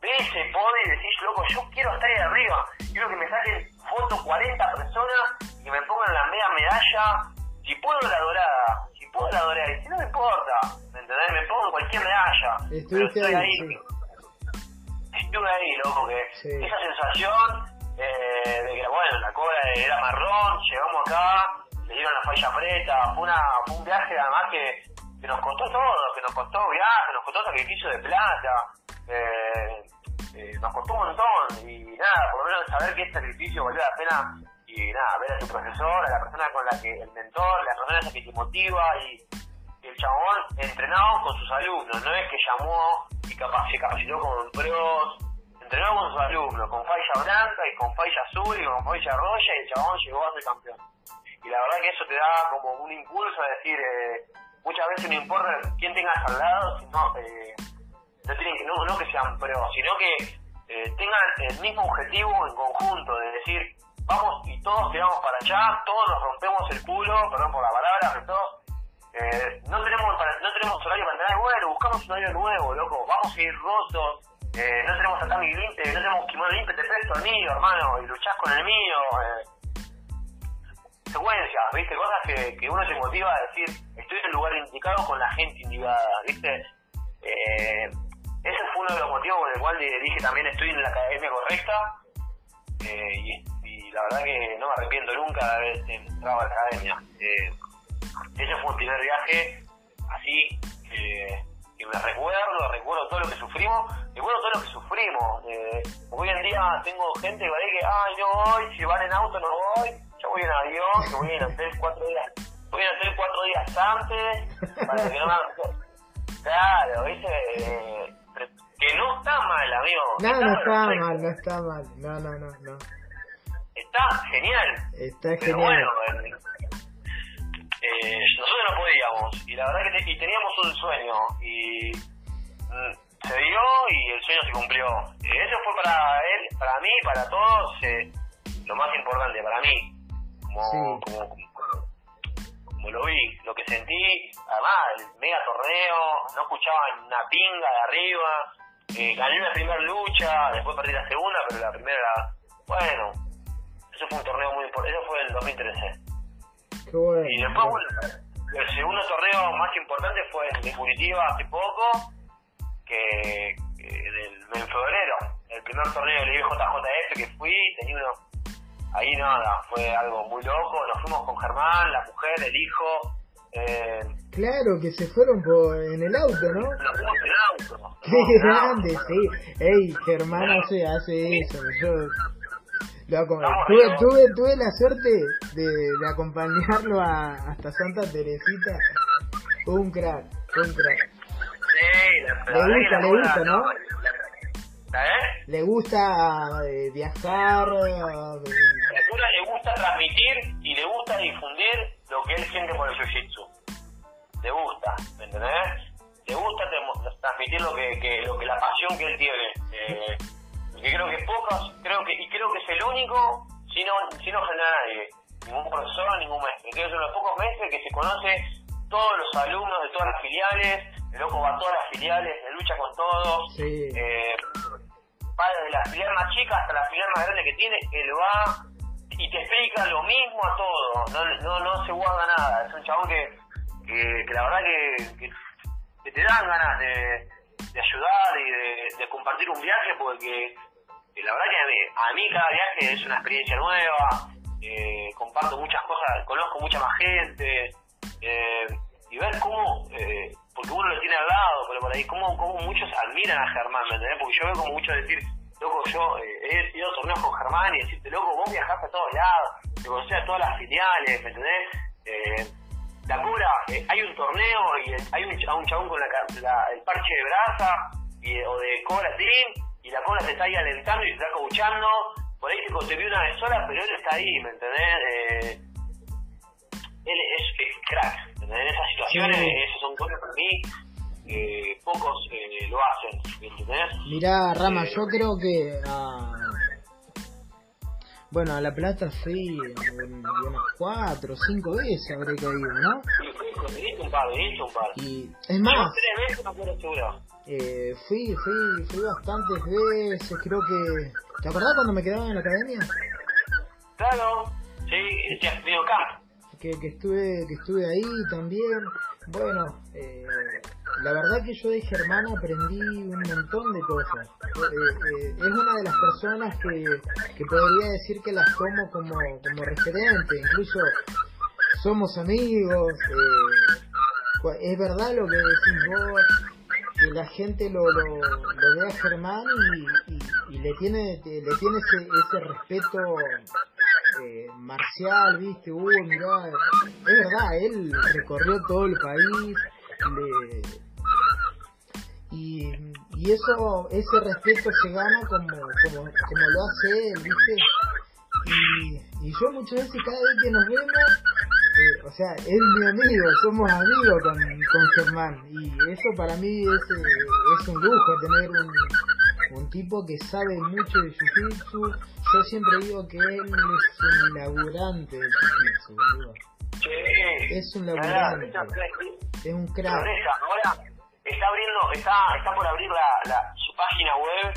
S1: ve ese podio y decís, loco, yo quiero estar ahí arriba. Quiero que me saquen foto 40 personas y me pongan la media medalla. Si puedo la dorada, si puedo la dorada, y si no me importa, ¿me entendés? Me pongo cualquier medalla. pero
S2: Estuviste
S1: estoy
S2: ahí, sí.
S1: Estuve ahí, loco, que esa sensación eh, de que, bueno, la cobra era marrón, llegamos acá, le dieron la falla preta, fue, una, fue un viaje además que, nos costó todo, que nos costó viaje, nos costó sacrificio de plata, eh, eh, nos costó un montón y nada, por lo menos saber que este sacrificio valió la pena y nada, ver a tu profesor, a la persona con la que, el mentor, la persona que te motiva y, y el chabón entrenado con sus alumnos, no es que llamó y capaz, se capacitó con pros, entrenó con sus alumnos, con falla blanca y con falla azul y con falla roja y el chabón llegó a ser campeón. Y la verdad que eso te da como un impulso a decir, eh, muchas veces no importa quién tengas al lado, sino, eh, no, que, no, que sean pros, sino que eh, tengan el mismo objetivo en conjunto, de decir, vamos y todos tiramos para allá, todos nos rompemos el culo, perdón por la palabra, pero todos eh, no tenemos no tenemos horario para entrenar, bueno, buscamos un horario nuevo, loco, vamos a ir rotos, eh, no tenemos tatami limpio, no tenemos kimono limpio, te presto el mío, hermano, y luchás con el mío, eh, secuencias, viste, cosas que, que uno se motiva a decir, estoy en el lugar indicado con la gente indicada, viste, eh, ese fue uno de los motivos por el cual dije también estoy en la academia correcta, eh, y, la verdad que no me arrepiento nunca de haber entrado a la academia. Eh, ese fue un primer viaje así que, que me recuerdo, recuerdo todo lo que sufrimos, recuerdo todo lo que sufrimos. Eh, hoy en día tengo gente que va a decir que, ay, no voy, si van en auto no voy, yo voy en avión, que voy en hotel cuatro días, voy en hotel cuatro días antes, para que no me Claro, ¿viste? Eh, pero que no está mal, amigo.
S2: No, no está
S1: perfecto.
S2: mal, no está mal. No, no, no, no.
S1: Está genial.
S2: Está
S1: Pero
S2: genial.
S1: bueno, eh, eh, nosotros no podíamos y la verdad que te- y teníamos un sueño y mm, se dio y el sueño se cumplió. Eh, eso fue para él, para mí, para todos, eh, lo más importante para mí. Como,
S2: Sí.
S1: como, como lo vi, lo que sentí, además, el mega torneo, no escuchaba una pinga de arriba, eh, gané la primera lucha, después perdí la segunda, pero la primera, bueno, eso fue un torneo muy importante, eso fue el 2013.
S2: Bueno.
S1: Y después, bueno, el segundo torneo más importante fue en Definitiva hace poco, que, en febrero, el primer torneo del IBJJF que fui, tenía uno, ahí nada, fue algo muy loco, nos fuimos con Germán, la mujer, el hijo, eh,
S2: Claro, que se fueron por, en el auto, ¿no?
S1: Nos fuimos en el auto.
S2: Qué grande, sí. Ey, Germán hace, hace eso. Yo tuve, tuve, tuve la suerte de, de acompañarlo a, hasta Santa Teresita. Un crack, un crack.
S1: Sí, la,
S2: le gusta, le gusta, ¿no?
S1: ¿Eh?
S2: Le gusta eh, viajar.
S1: Eh, le gusta transmitir y le gusta difundir lo que él siente por el jiu-jitsu. Le gusta, ¿me entendés? Le gusta transmitir lo que, que, lo que la pasión que él tiene. Eh, que creo que pocos, creo que, y creo que es el único, si no, si no genera nadie, ningún profesor, ningún maestro. Creo que es uno de los pocos meses que se conoce todos los alumnos de todas las filiales, el loco va a todas las filiales, le lucha con todos.
S2: Sí.
S1: Eh, va desde la filial más chica hasta la filial más grande que tiene, él va y te explica lo mismo a todo, no, no, no se guarda nada, es un chabón que, que, la verdad que, que, te dan ganas de, de ayudar y de, compartir un viaje porque la verdad que a mí, cada viaje es una experiencia nueva, eh, comparto muchas cosas, conozco mucha más gente eh, y ver cómo, eh, porque uno lo tiene al lado, pero por ahí, cómo, cómo muchos admiran a Germán, ¿me entendés? Porque yo veo como muchos decir, loco, yo eh, he ido a torneos con Germán y decirte, loco, vos viajaste a todos lados, te conocés a todas las filiales, ¿me entendés? Eh, la cura, eh, hay un torneo y hay un, un chabón con la, el parche de brasa y, o de Cobra Team y la cobra te está ahí alentando y te está coachando, por ahí te concebió una vez sola, pero él está ahí, ¿me entendés? Eh, él es, es crack, ¿entendés? En esas situaciones, esas son cosas para mí eh, pocos eh, lo hacen, ¿entendés?
S2: Mirá, Rama, yo creo que a... Bueno, a La Plata sí, unas cuatro o cinco veces habré caído, ¿no?
S1: Sí, un par, un par.
S2: Y es más...
S1: tres veces, no acuerdo seguro.
S2: Eh, fui, fui, fui bastantes veces, creo que... ¿Te acordás cuando me quedaba en la academia?
S1: Claro, sí, sí, has camp.
S2: Que, que, estuve, que estuve ahí también. Bueno, eh, la verdad que yo de Germán aprendí un montón de cosas. Eh, eh, es una de las personas que, que podría decir que las tomo como, como referente, incluso somos amigos. Eh, es verdad lo que decís vos, que la gente lo, lo, ve a Germán y, le tiene, le tiene ese, ese respeto marcial, viste, uy, mirá, es verdad, él recorrió todo el país, le, y, y eso ese respeto se gana como, como, como lo hace él, ¿viste? Y, y yo muchas veces cada vez que nos vemos, eh, o sea, es mi amigo, somos amigos con, con Germán y eso para mí es, eh, es un lujo tener un, un tipo que sabe mucho de Jiu-Jitsu. Yo siempre digo que él es un laburante de Jiu-Jitsu, Es un laburante, es un crack.
S1: Está abriendo, está, está por abrir la, su página web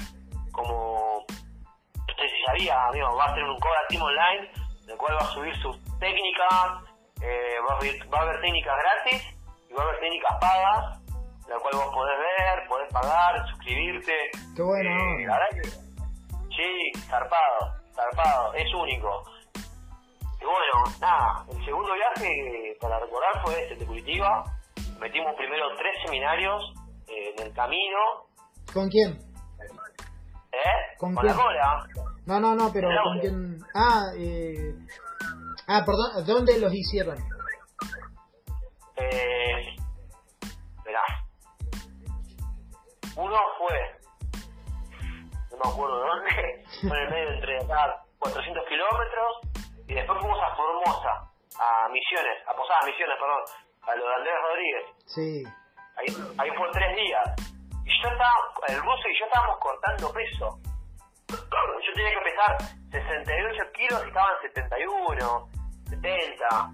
S1: como no sé si sabía, amigo, va a tener un Cobra Team Online, en el cual va a subir sus técnicas, eh, va, a haber, va a haber técnicas gratis y va a haber técnicas pagas, la cual vos podés ver, podés pagar, suscribirte.
S2: Qué bueno.
S1: Eh, la verdad que, sí, zarpado, zarpado, es único. Y bueno, nada, el segundo viaje para recordar fue este de Curitiba, metimos primero tres seminarios eh, en el camino.
S2: ¿Con quién?
S1: ¿Eh?
S2: ¿Con,
S1: ¿Con la cola.
S2: No, no, no, pero ¿con quién? Ah, eh... Ah, perdón, ¿dónde los hicieron?
S1: Eh... Verá. Uno fue... No me acuerdo de dónde. fue en el medio entre acá 400 kilómetros. Y después fuimos a Formosa. A Misiones. A Posadas Misiones, perdón a lo de Andrés Rodríguez.
S2: Sí.
S1: Ahí, ahí fue tres días. Y yo estaba, el ruso y yo estábamos cortando peso. Yo tenía que pesar 68 kilos y estaban 71, 70.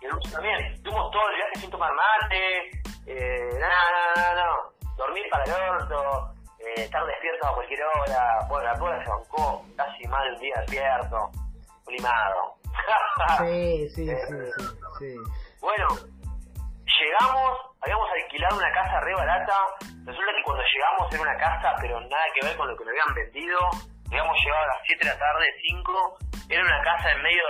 S1: Y el ruso también. Estuvimos todo el viaje sin tomar mate, eh, nada, nada, nada, Dormir para el orto, eh, estar despierto a cualquier hora. Bueno, la cola se bancó casi más de un día despierto, limado.
S2: sí, sí, sí, sí, sí.
S1: Bueno, llegamos, habíamos alquilado una casa re barata. Resulta que cuando llegamos era una casa, pero nada que ver con lo que me habían vendido. Habíamos llegado a las 7 de la tarde, 5. Era una casa en medio,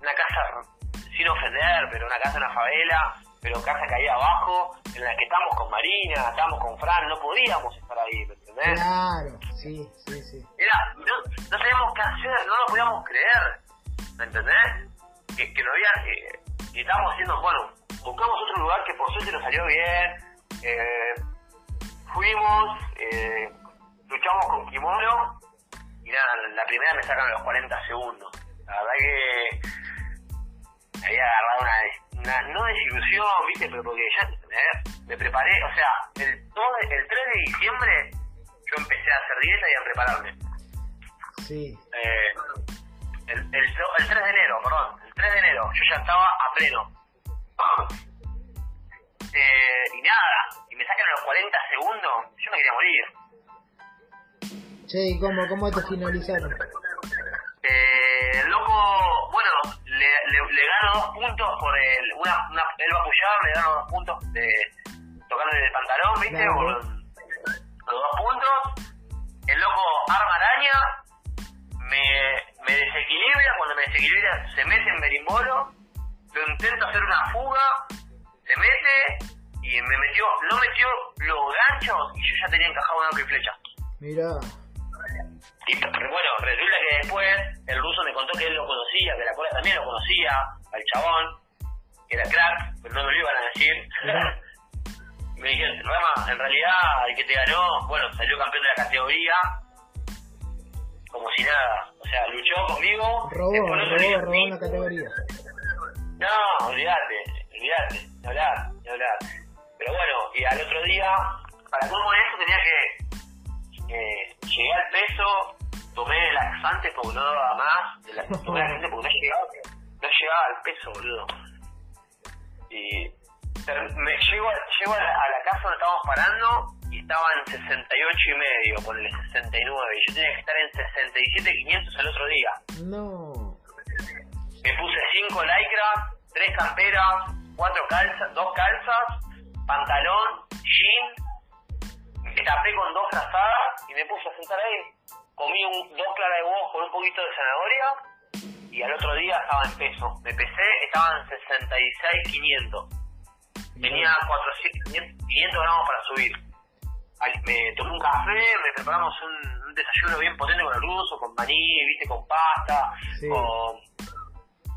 S1: una casa sin ofender, pero una casa en una favela, pero casa que ahí abajo, en la que estamos con Marina, estamos con Fran, no podíamos estar ahí, ¿me entendés?
S2: Claro, sí, sí, sí.
S1: Era, no, no sabíamos qué hacer, no lo podíamos creer, ¿me entendés? Que, que no había, y estábamos haciendo, bueno, buscamos otro lugar que por suerte nos salió bien, eh, fuimos, eh, luchamos con kimono, y nada, la primera me sacan los 40 segundos. La verdad que había agarrado una, una no desilusión, viste, pero porque ya eh, me preparé, o sea, el, todo, el 3 de diciembre yo empecé a hacer dieta y a prepararme.
S2: Sí.
S1: Eh, el, el, el 3 de enero, perdón, el 3 de enero, yo ya estaba a pleno. Eh, y nada, y me sacan los 40 segundos, yo me quería morir.
S2: Che, ¿y cómo, cómo te finalizaron?
S1: Eh, loco, bueno, le, le, le gano dos puntos por el. Una, una, él va a le gano dos puntos de tocarle el pantalón, ¿viste?
S2: Claro.
S1: Por los dos puntos. El loco arma araña, me, me desequilibra, cuando me desequilibra se mete en berimbolo, lo intento hacer una fuga, se mete y me metió, no metió los ganchos y yo ya tenía encajado un arco y flecha.
S2: Mirá,
S1: Y pero bueno, resulta que después el ruso me contó que él lo conocía, que la cola también lo conocía, al chabón, que era crack, pero no me lo iban a decir. Me dijeron, Rama, en realidad el que te ganó, bueno, salió campeón de la categoría, como si nada. O sea, luchó conmigo.
S2: robó,
S1: no
S2: robó, robó una categoría.
S1: No, olvídate, olvídate, ni hablar, ni hablar. Pero bueno, y al otro día, para cómo eso tenía que, eh, llegué al peso, tomé laxante porque no daba más, de la, tomé laxante porque no llegaba, no llegaba al peso, boludo. Y me llego, a- llego a, la, a la casa donde estábamos parando y estaba en 68 y medio, ponele 69, y yo tenía que estar en 67 500 el otro día.
S2: No.
S1: Me puse cinco lycra, tres camperas, cuatro calzas, dos calzas, pantalón, jean, me tapé con dos frazadas y me puse a sentar ahí. Comí un, dos claras de huevos con un poquito de zanahoria y al otro día estaba en peso. Me pesé, estaba en 66,500. Tenía 400, 500 gramos para subir. Me tomé un café, me preparamos un, un desayuno bien potente con el ruso, con maní, viste, con pasta,
S2: Sí.
S1: con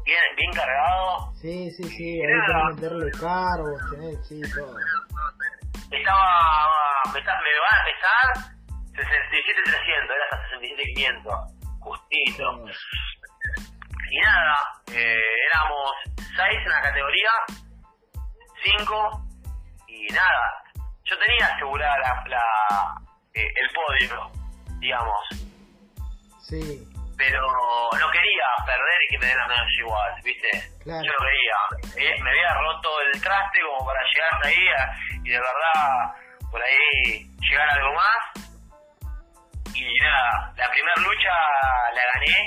S1: bien, bien cargado.
S2: Sí, sí, sí, ahí meterle carbos, tenés, sí, todo.
S1: Estaba, me, me van a pesar 67,300, era hasta 67,500, justito.
S2: No.
S1: Y nada, eh, éramos 6 en la categoría, 5 y nada. Yo tenía asegurada la, la, eh, el podio, digamos,
S2: Sí,
S1: pero no quería perder y que me den la medalla igual, ¿viste?
S2: Claro.
S1: Yo no quería. Eh, me había roto el traste como para llegar hasta ahí y de verdad por ahí llegar a algo más. Y nada, la primera lucha la gané,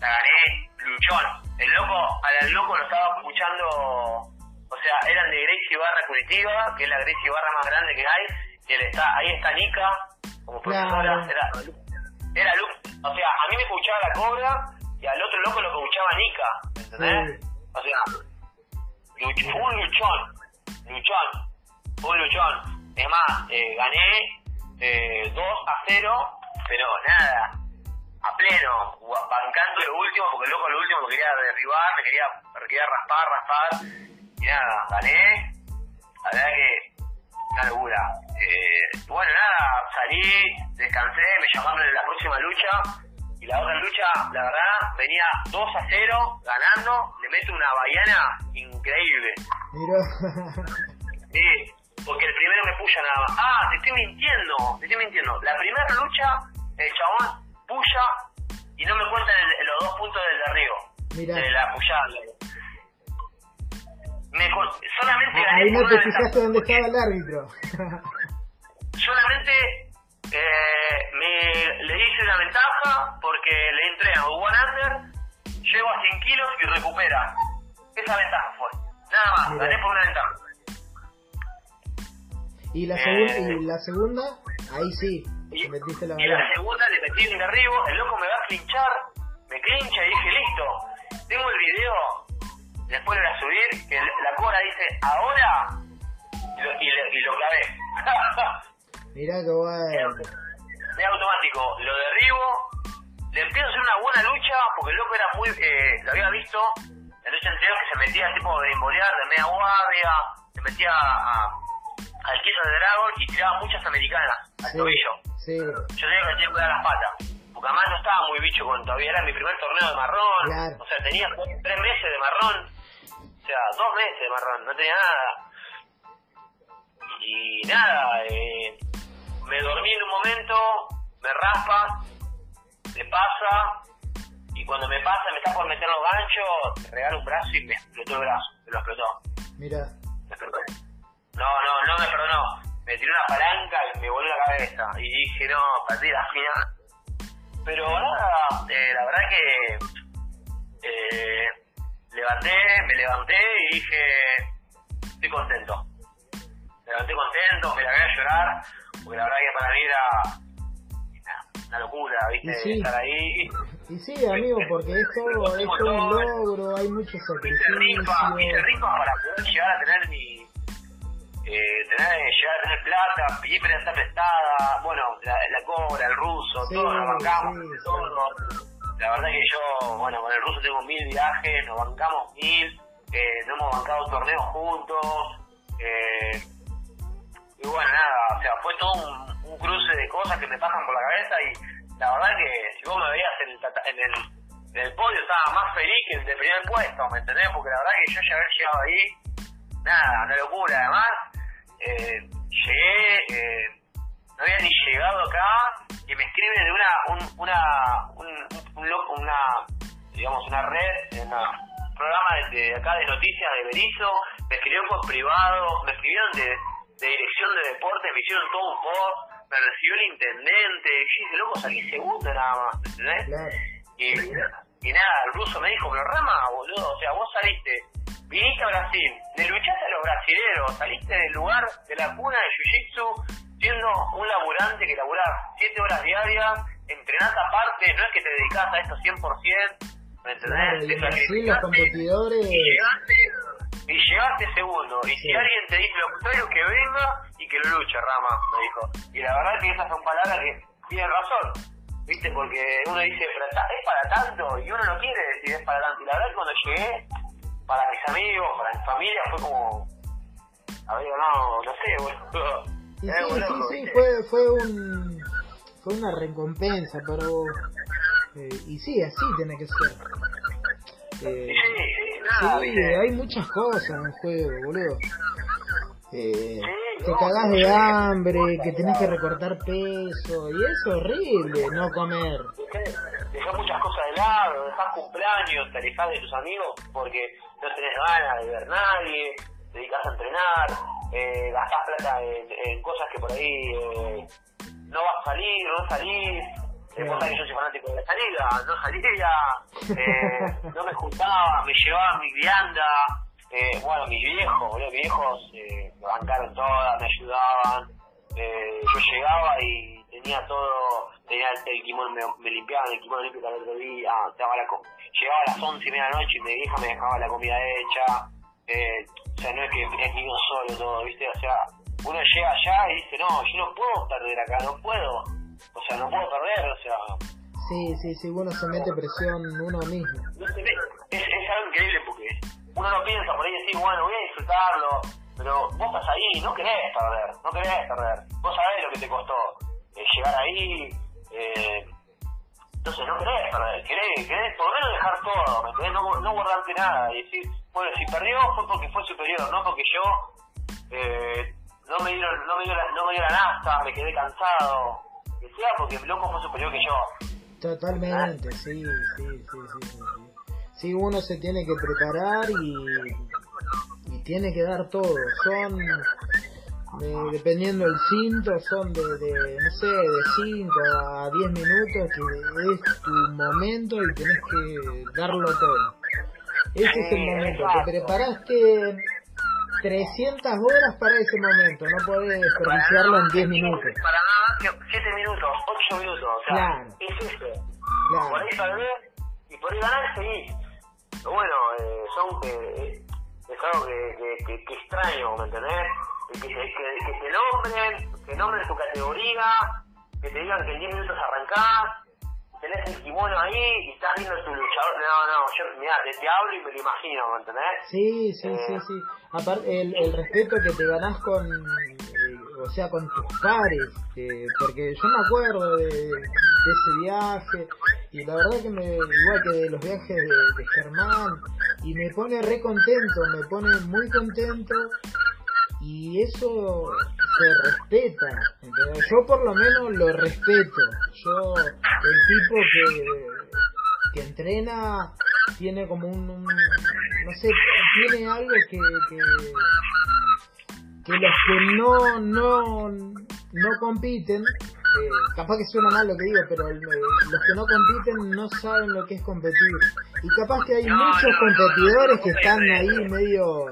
S1: la gané luchón. El loco, al loco lo estaba escuchando, o sea, eran de Gracie Barra Curitiba, que es la Gracie Barra más grande que hay, y él está, ahí está Nika, como profesora, era, era o sea, a mí me escuchaba la cobra y al otro loco lo escuchaba Nika, ¿entendés?
S2: Sí.
S1: O sea, luch- un luchón, luchón, un luchón. Es más, eh, gané eh, 2 a 0, pero nada, a pleno, bancando lo último, porque el loco lo último me quería derribar, me quería, me quería raspar, raspar, y nada, gané, la verdad que una locura. Eh, bueno, nada, salí, descansé, me llamaron en la próxima lucha, y la otra lucha, la verdad, venía 2 a 0, ganando, le meto una baiana increíble.
S2: mirá.
S1: Sí, porque el primero me puya nada más. Ah, te estoy mintiendo, te estoy mintiendo. La primera lucha, el chabón puya y no me cuentan el- los dos puntos del derribo.
S2: Mirá.
S1: De la puyada. Me, solamente
S2: Ah, Ahí no te fijaste dónde estaba el árbitro.
S1: Solamente eh, me, le hice una ventaja porque le entré a One Under, llego a 100 kilos y recupera. Esa ventaja fue. Nada más,
S2: Mirá.
S1: gané por una ventaja.
S2: Y la, segunda y la segunda, ahí sí,
S1: y,
S2: metiste la
S1: y la segunda le metí un derribo, el loco me va a clinchar, me clincha y dije, listo, tengo el video, después lo voy a subir, que la cora dice, ahora, y lo, y, y lo clavé.
S2: Mirá que bueno.
S1: Es automático, lo derribo, le empiezo a hacer una buena lucha, porque el loco era muy, eh, lo había visto, la lucha anterior que se metía tipo de inmobiliar, de media guardia, se metía a al queso de Dragon y tiraba muchas americanas al tobillo.
S2: Sí.
S1: Yo tenía que tener cuidado las patas. Porque además no estaba muy bicho con todavía era mi primer torneo de marrón. O sea, tenía tres meses de marrón. O sea, dos meses de marrón, no tenía nada. Y nada, eh, me dormí en un momento, me raspa, me pasa, y cuando me pasa, me está por meter los ganchos, me regalo un brazo y me explotó el brazo, me lo explotó.
S2: Mira.
S1: Me explotó. No, no, no me perdonó. Me tiró una palanca y me volvió la cabeza. Y dije, no, perdí la final. Pero nada, eh, la verdad que eh, levanté, me levanté y dije, estoy contento. Me levanté contento, me la voy a llorar, porque la verdad que para mí era una locura, ¿viste? Estar ahí.
S2: Y sí, amigo, porque esto es un logro, hay muchos sacrificios.
S1: Hice rifa para poder llegar a tener mi eh, tener, llegar a tener plata, pedir prensa prestada, bueno, la, la cobra, el ruso, todo, nos bancamos. La verdad que yo, bueno, con el ruso tengo mil viajes, nos bancamos mil, eh, nos hemos bancado torneos juntos, eh, y bueno, nada, o sea, fue todo un, un, cruce de cosas que me pasan por la cabeza y la verdad que si vos me veías en el, en el, en el podio estaba más feliz que el de primer puesto, ¿me entendés? Porque la verdad que yo ya haber llegado ahí, nada, una locura, además eh, llegué, eh, no había ni llegado acá y me escribe de una, un, una, un, un, una, digamos, una red, un programa de, acá de noticias de Berizo, me escribieron por privado, me escribieron de, de dirección de deporte, me hicieron todo un post, me recibió el intendente, y dije, loco, salí segundo nada más, ¿entendés? Y, y nada, el ruso me dijo, pero Rama, boludo, o sea, vos saliste viniste a Brasil, le luchaste a los brasileros, saliste del lugar de la cuna de Jiu-Jitsu siendo un laburante que laburás 7 horas diarias, entrenás aparte, no es que te dedicás a esto 100%, ¿me entendés?
S2: y Brasil los competidores...
S1: Y llegaste, y llegaste segundo, y si alguien te dice lo contrario, que venga y que lo luche, Rama, me dijo. Y la verdad que esas son palabras que tienen razón. ¿Viste? Porque uno dice, es para tanto, y uno no quiere decir es para tanto. Y la verdad que cuando llegué, para mis amigos, para mi familia, fue como, a ver, no, no sé, boludo.
S2: sí, sí, sí, fue, fue, un, fue una recompensa, pero... Eh, y sí, así tiene que ser.
S1: Eh, sí, nada,
S2: sí hay muchas cosas en el juego, boludo. Eh, te cagás de hambre, que tenés que recortar peso, y es horrible no comer.
S1: Dejás muchas cosas de lado, dejás cumpleaños, te alejás de tus amigos porque no tenés ganas de ver nadie, te dedicas a entrenar, eh, gastás plata en, cosas que por ahí eh, no vas a salir, no salís. Eh, vos que yo soy fanático de la salida, no salía, eh, no me juntaba, me llevaba mi vianda, eh, bueno, mis viejos, mis viejos eh, me bancaron todas, me ayudaban, eh, yo llegaba y tenía todo, tenía el, kimono, me, limpiaban el kimono limpio el otro día, daba la, llegaba a las once y media de la noche y mi vieja me dejaba la comida hecha, eh, o sea, no es que es mío solo todo, ¿viste? O sea, uno llega allá y dice, no, yo no puedo perder acá, no puedo, o sea, no puedo perder, o sea...
S2: Sí, sí, sí, uno se mete presión uno mismo.
S1: Es, es algo increíble porque uno no piensa por ahí decir, bueno, voy a disfrutarlo, pero vos estás ahí, no querés perder, no querés perder. Vos sabés lo que te costó eh, llegar ahí, eh, entonces no querés perder, querés, querés por lo menos dejar todo, ¿me querés No, no guardarte nada y decir, bueno, si perdió fue porque fue superior, no porque yo eh, no me dieron, no me dio la, no me dio la nasta, me quedé cansado, que sea porque el loco fue superior que yo.
S2: Totalmente, sí, sí, sí, sí, sí. Sí, uno se tiene que preparar y, y tiene que dar todo. Son dependiendo del cinto, son de, de, no sé, de 5 a 10 minutos, que es tu momento y tenés que darlo todo. Ese es el momento, te preparaste 300 horas para ese momento, no podés desperdiciarlo en 10 minutos.
S1: Para nada, 7 minutos, 8 minutos, o sea,
S2: claro.
S1: es eso.
S2: Claro.
S1: Por ahí perder y por ahí ganar, seguís. Bueno, eh, son que es algo que, que, extraño, ¿me entendés? Que, que, que, que te nombren, que nombren tu categoría, que te digan que en 10 minutos arrancás, tenés el kimono ahí y estás viendo tu luchador. No, no, yo, mirá, te, te hablo y me lo imagino, ¿me entendés?
S2: Sí, sí,
S1: Eh.
S2: sí, sí. Aparte, el, el respeto que te ganás con, eh, o sea, con tus pares, eh, porque yo me acuerdo de, ese viaje, y la verdad que me, igual que de los viajes de, Germán, y me pone re contento, me pone muy contento, y eso se respeta, ¿entendés? yo por lo menos lo respeto, yo, el tipo que, que entrena tiene como un, no sé, tiene algo que, que los que no, no, no compiten, eh, capaz que suena mal lo que digo, pero el- los que no compiten no saben lo que es competir. Y capaz que hay
S1: No,
S2: muchos
S1: no,
S2: competidores
S1: no,
S2: que están ahí medio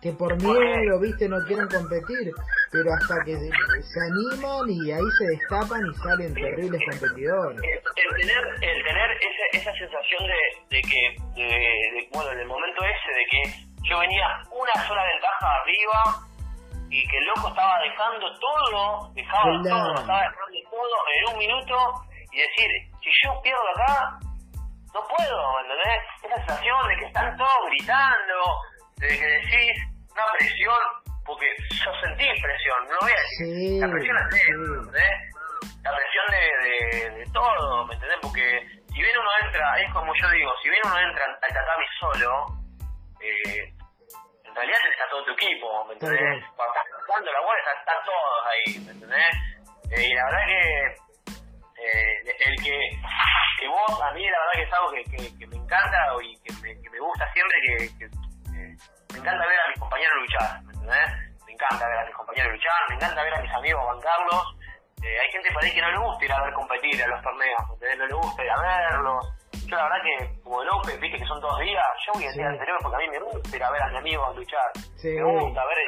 S2: que por miedo, viste, no quieren competir, pero hasta que se, se animan y ahí se destapan y salen terribles competidores.
S1: el, el tener el tener esa, esa sensación de, de que de, de- bueno en el momento ese de que yo venía una sola ventaja arriba y que el loco estaba dejando todo dejaba
S2: Claro.
S1: todo estaba dejando todo en un minuto y decir si yo pierdo acá no puedo ¿me ¿entendés? esa sensación de que están todos gritando de que decís una presión porque yo sentí presión no voy a decir
S2: Sí,
S1: la presión es de. ¿entendés? la presión de, de, de todo, ¿me entendés? Porque si bien uno entra, es como yo digo, si bien uno entra al tatami solo, eh, en realidad está todo tu equipo, ¿me entendés? Cuando estás jugando la bola están, todos ahí, ¿me entendés? Eh, y la verdad que eh, el que, que vos, a mí la verdad que es algo que, que, que me encanta y que me, que me gusta siempre, que, que, eh, me encanta ver a mis compañeros luchar, ¿me entendés? Me encanta ver a mis compañeros luchar, me encanta ver a mis amigos bancarlos. Eh, hay gente por ahí que no le gusta ir a ver competir a los torneos, ¿me entendés? No le gusta ir a verlos. Yo la verdad que, como López, viste que son dos días, yo voy el día
S2: Sí.
S1: anterior porque a mí me gusta ir a ver a mi amigo a luchar.
S2: Sí.
S1: Me gusta ver,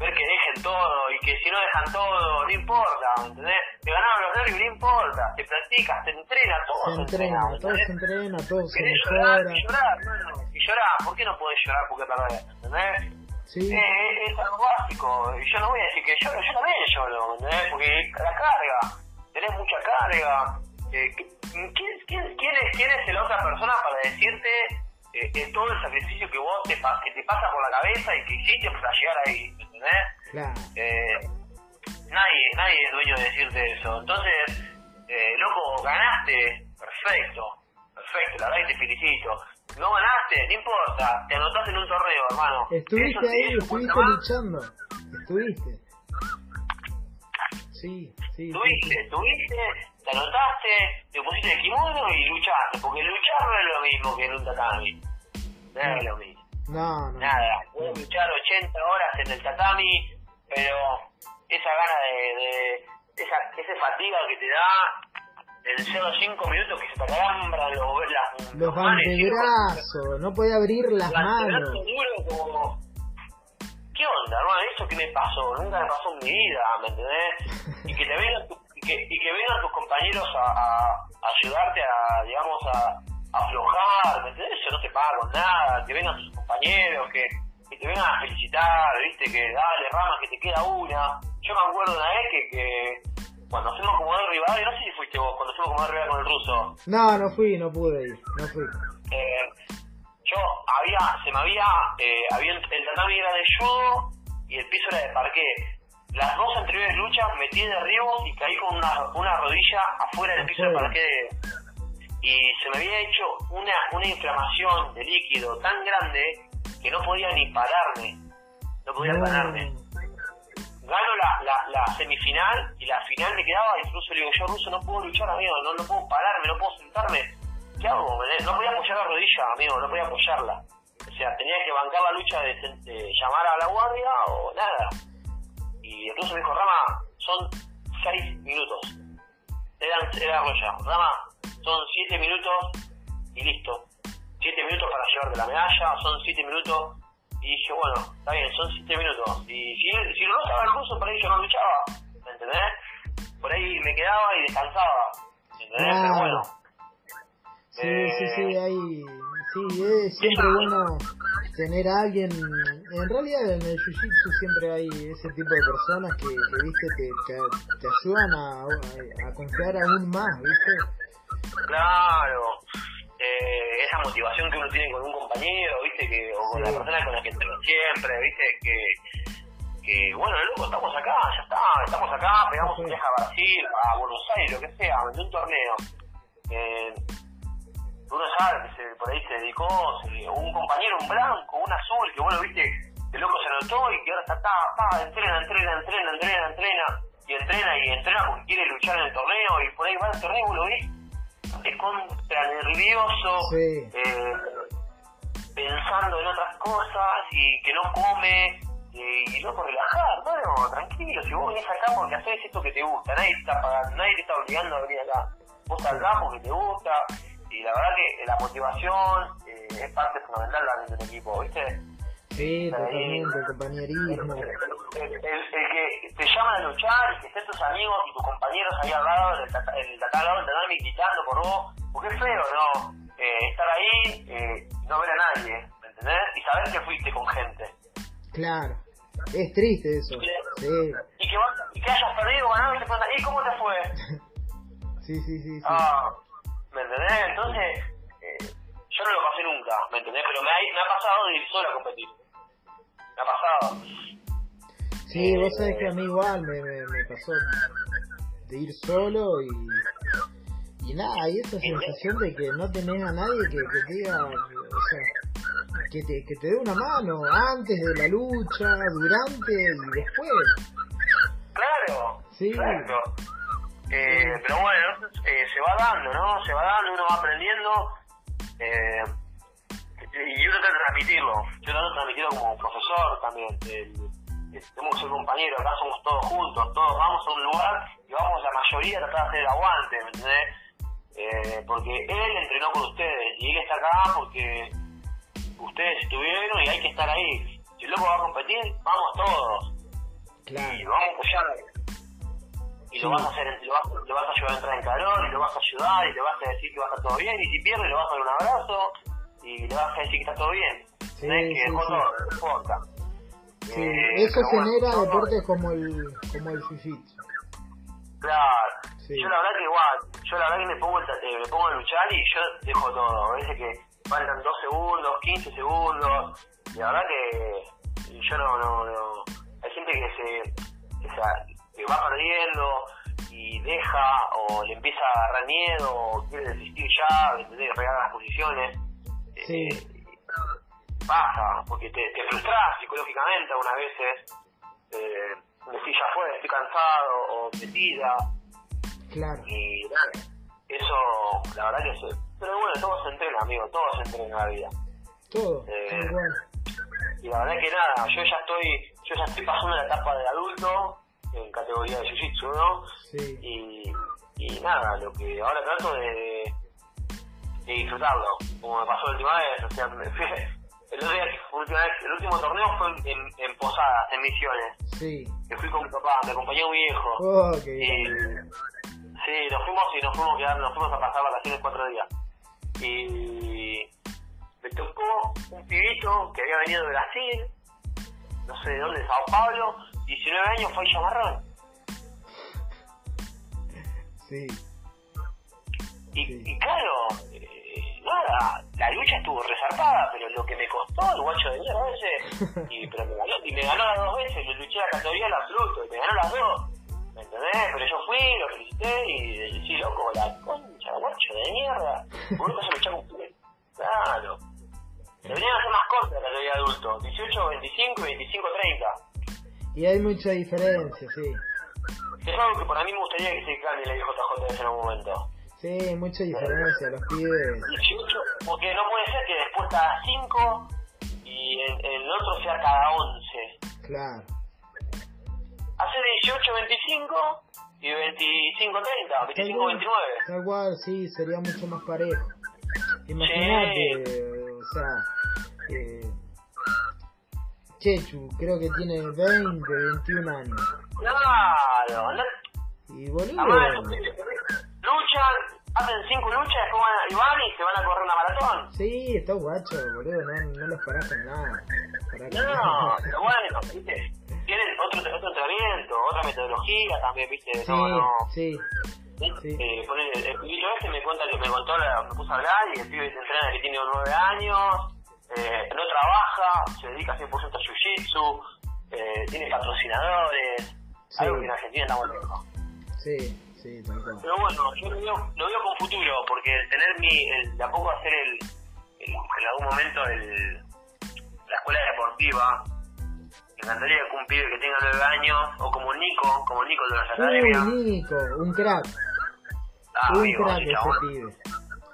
S1: ver que dejen todo y que si no dejan todo, no importa, ¿me entendés? Te ganaron los nervios, no importa. Te practicas, te entrena, todo
S2: Se entrena,
S1: ¿me
S2: todo se entrena, todo se
S1: llorar, y llorar, hermano. Y llorar, ¿por qué no podés llorar porque perdés? ¿Entendés?
S2: Sí,
S1: Eh, es, es algo básico. Y yo no voy a decir que lloro, yo también lloro, ¿me ¿entendés? Porque la carga, tenés mucha carga. Eh, ¿quién, quién, quién, es, ¿Quién es la otra persona para decirte eh, todo el sacrificio que vos te, que te pasa por la cabeza y que hiciste para llegar ahí? ¿me ¿Entendés?
S2: claro.
S1: Eh, nadie, nadie es dueño de decirte eso. Entonces, eh, loco, ganaste, perfecto, perfecto, la verdad que te felicito. No ganaste, no importa, te anotaste en un torneo, hermano.
S2: Estuviste
S1: Eso
S2: ahí, estuviste luchando. Estuviste. Sí, sí. sí,
S1: Tuviste,
S2: sí.
S1: tuviste, te anotaste, te pusiste el kimono y luchaste, porque luchar no es lo mismo que en un tatami. No es lo mismo.
S2: No, no.
S1: Nada, puedes luchar 80 horas en el tatami, pero esa gana de, de esa, esa fatiga que te da en 0-5 minutos que se te alambran los, las,
S2: Los
S1: decís,
S2: antebrazos, no podía abrir las manos.
S1: duro como... ¿Qué onda, hermano? ¿Esto qué me pasó? Nunca me pasó en mi vida, ¿me entendés? Y que te vengan, tu- y que, y que vengan tus compañeros a, ayudarte a, digamos, a, a aflojar, ¿me entendés? Eso no te paga con nada. Que vengan tus compañeros, que, que te vengan a felicitar, ¿viste? Que dale, Rama, que te queda una. Yo me acuerdo una vez que, que cuando hacemos como de rival, no sé si fuiste vos, cuando hacemos como de rival con el ruso,
S2: No, no fui, no pude ir, no fui.
S1: eh, yo había, se me había, eh, había el tatami era de judo y el piso era de parqué. Las dos anteriores luchas metí de derribos y caí con una, una rodilla afuera del piso de parqué de- y se me había hecho una, una inflamación de líquido tan grande que no podía ni pararme. No podía
S2: No.
S1: pararme. Gano la, la, la semifinal y la final me quedaba, incluso le digo, yo ruso no puedo luchar, amigo, no, no puedo pararme, no puedo sentarme. ¿Qué hago? No podía apoyar la rodilla, amigo, no podía apoyarla. O sea, tenía que bancar la lucha de, de llamar a la guardia o nada. Y el ruso me dijo, Rama, son seis minutos. Eran, era Roya, Rama, son siete minutos y listo. Siete minutos para llevarte la medalla, son siete minutos y dije, bueno, está bien, son 7 minutos. Y si, si no estaba el ruso, por ahí yo no luchaba, ¿me entendés? Por ahí me quedaba y descansaba, ¿me entendés? Pero bueno.
S2: Sí, sí, sí, eh, hay, sí, es siempre bueno tener a alguien, en realidad en el jiu-jitsu siempre hay ese tipo de personas que, que viste, te, te, ayudan a, a, confiar aún más, viste.
S1: Claro, eh, esa motivación que uno tiene con un compañero, viste, que, o con la persona con la que entreno siempre, viste, que, que bueno, loco, estamos acá, ya está, estamos acá, pegamos un viaje a Brasil, a Buenos Aires, lo que sea, de un torneo. Eh, uno sabe que se, por ahí se dedicó, un compañero, un blanco, un azul, que bueno, viste, el loco se notó y que ahora está, está, está, entrena, entrena, entrena, entrena, entrena, y entrena y entrena porque quiere luchar en el torneo, y por ahí va el torneo, lo ves, es contra nervioso, eh, pensando en otras cosas, y que no come, y loco, relajar, bueno, tranquilo, si vos venís acá porque haces esto que te gusta, nadie te está pagando, nadie te está obligando a venir acá, vos acá porque te gusta, y la verdad que la motivación eh, es parte fundamental de un equipo, ¿viste?
S2: Sí, totalmente, el compañerismo.
S1: El, que te llaman a luchar y que estén tus amigos y tus compañeros ahí al lado, en el, al lado del gritando por vos, porque es feo, ¿no? Eh, estar ahí eh, y no ver a nadie, ¿me entendés? Y saber que fuiste con gente.
S2: Claro, es triste eso. Sí.
S1: Y, que, y que hayas perdido, ganado y te preguntan, ¿y cómo te fue?
S2: sí, sí, sí. sí.
S1: Ah, ¿Me entendés? Entonces, eh, yo no lo pasé nunca, ¿me entendés? Pero me ha, me ha pasado de ir solo a competir. Me ha pasado.
S2: Sí, vos sabés que a mí igual me, me, pasó de ir solo y, y nada, y esa sensación de que no tenés a nadie que, que te diga, o sea, que te, que te dé una mano antes de la lucha, durante y después.
S1: Claro, sí. Eh, pero bueno, eh, se va dando, ¿no? Se va dando, uno va aprendiendo. Eh, y yo trato de transmitirlo. Yo trato de transmitirlo como profesor también. tenemos que ser compañeros, acá somos todos juntos, todos vamos a un lugar y vamos la mayoría a tratar de hacer el aguante, ¿me entendés? Eh, porque él entrenó con ustedes y él está acá porque ustedes estuvieron y hay que estar ahí. Si el loco va a competir, vamos todos.
S2: Claro.
S1: Y vamos a apoyar y lo vas a hacer, lo vas, lo vas a ayudar a entrar en calor, y lo vas a ayudar, y le vas a decir que va a estar todo bien, y si pierde le vas a dar un abrazo, y le vas a decir que está todo bien.
S2: Sí,
S1: que
S2: sí,
S1: no importa.
S2: Sí, eh, eso genera deportes como el, como el jiu-jitsu.
S1: Claro, yo la verdad que igual, yo la verdad que me pongo, eh, me pongo a luchar y yo dejo todo, a veces que faltan 2 segundos, 15 segundos, y la verdad que yo no, no, no, hay gente que se, que se que va perdiendo y deja o le empieza a agarrar miedo o quiere desistir ya, ¿entendés? Regalar las posiciones.
S2: Sí.
S1: Eh, pasa, porque te, te frustras psicológicamente algunas veces. Eh, decís ya fue, estoy cansado o metida.
S2: Claro.
S1: Y nada, eso, la verdad que sí. Pero bueno, todo se entrena, amigo, todo se entrena en la vida.
S2: Todo, eh.
S1: Y la verdad que nada, yo ya estoy, yo ya estoy pasando la etapa de adulto, en categoría de Jiu-Jitsu, ¿no?
S2: Sí.
S1: Y, y nada, lo que ahora trato de, de disfrutarlo, como me pasó la última vez, o sea, el, el último torneo fue en, en Posadas, en Misiones.
S2: Sí.
S1: Que fui con mi papá, me acompañó mi viejo.
S2: Oh,
S1: y, sí, nos fuimos y nos fuimos a quedar, nos fuimos a pasar vacaciones cuatro días. Y me tocó un pibito que había venido de Brasil, no sé de dónde, de Sao Paulo, 19 años fue chamarrón.
S2: Sí.
S1: Y, y claro, eh, nada, la lucha estuvo resarpada, pero lo que me costó el guacho de mierda ese, y, pero me ganó, y me ganó las dos veces, yo luché la categoría del absoluto, y me ganó las dos. ¿Me entendés? Pero yo fui, lo felicité y sí, loco, la concha, guacho de mierda. Por eso luchar con Claro. Deberían hacer más corta la categoría adulto, 18, 25 y 25, 30.
S2: Y hay mucha diferencia, sí.
S1: Es algo que para mí me gustaría que se cambie la IJJ en algún momento.
S2: Sí, mucha diferencia, los pibes.
S1: 18, porque no puede ser que después cada 5 y el, el otro sea cada 11.
S2: Claro.
S1: Hace 18, 25 y 25, 30, 25, 29.
S2: Tal cual, sí, sería mucho más parejo. Imagínate, o sea, Chechu, creo que tiene 20, 21 años.
S1: Claro, no,
S2: Y boludo,
S1: además, luchan, hacen cinco luchas, después van, y van y se van a correr una maratón.
S2: sí, está guacho, boludo, no, no los parás con nada. Pará que-
S1: No, pero bueno, viste, tienen otro, otro entrenamiento, otra metodología también, viste,
S2: Sí,
S1: no, no.
S2: sí, sí.
S1: Eh, el pibito este me cuenta que me contó, la, me puso a hablar y el pibe se entrena que tiene 9 años, eh, no trabaja, se dedica 100% a jiu-jitsu, eh, tiene patrocinadores,
S2: Sí.
S1: algo que en Argentina estamos lejos.
S2: Sí, sí, tal cual.
S1: Pero bueno, yo lo veo, lo veo con futuro, porque el tener mi, el, de a poco hacer el, el- en algún momento el, la escuela deportiva, me encantaría que un pibe que tenga 9 años, o como Nico, como Nico de las academias,
S2: Uy, Nico, un crack,
S1: ah,
S2: un
S1: amigo,
S2: crack
S1: ese
S2: pibe.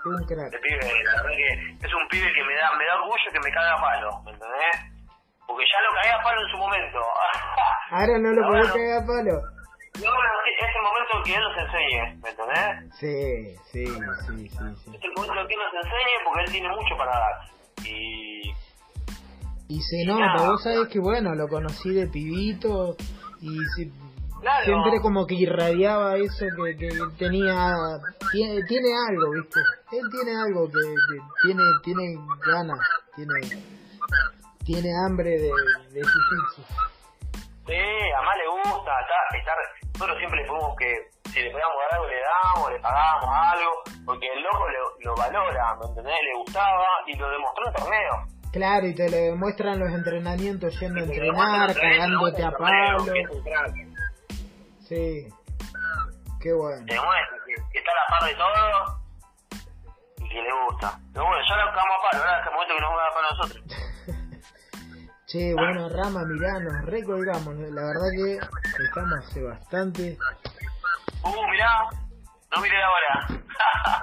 S2: Un crack.
S1: Este pibe, la verdad que es un pibe que me da, me da orgullo que me caga a palo, ¿me entendés? Porque ya lo cagué a palo en su momento.
S2: Ahora no lo podés
S1: bueno.
S2: cagar a palo.
S1: No, es el momento que él nos enseñe, ¿me entendés?
S2: Sí, sí, sí, sí, sí.
S1: Es el momento que él nos enseñe porque él tiene mucho para dar. Y
S2: Y se nota, vos sabés que bueno, lo conocí de pibito y si-
S1: Claro.
S2: siempre como que irradiaba eso que, que tenía, tiene, tiene algo, viste, él tiene algo que, que tiene, tiene ganas, tiene, tiene hambre de, de jiu-jitsu.
S1: sí, además le gusta estar, estar, nosotros siempre le ponemos que si le podíamos dar algo le damos, le pagamos algo, porque el loco lo, lo valora, ¿me entendés? Le gustaba y lo demostró en torneo.
S2: Claro, y te lo demuestran los entrenamientos yendo a entrenar, cagándote a palo. Sí, qué bueno.
S1: Te demuestra que, que está a la par de todo y que le gusta. Pero bueno, ya lo cagamos a palo, ahora es el momento que nos va a dar para nosotros.
S2: Che, bueno, Rama, mirá, nos recolgamos. La verdad que estamos hace bastante.
S1: Uh, mirá, no miré la hora.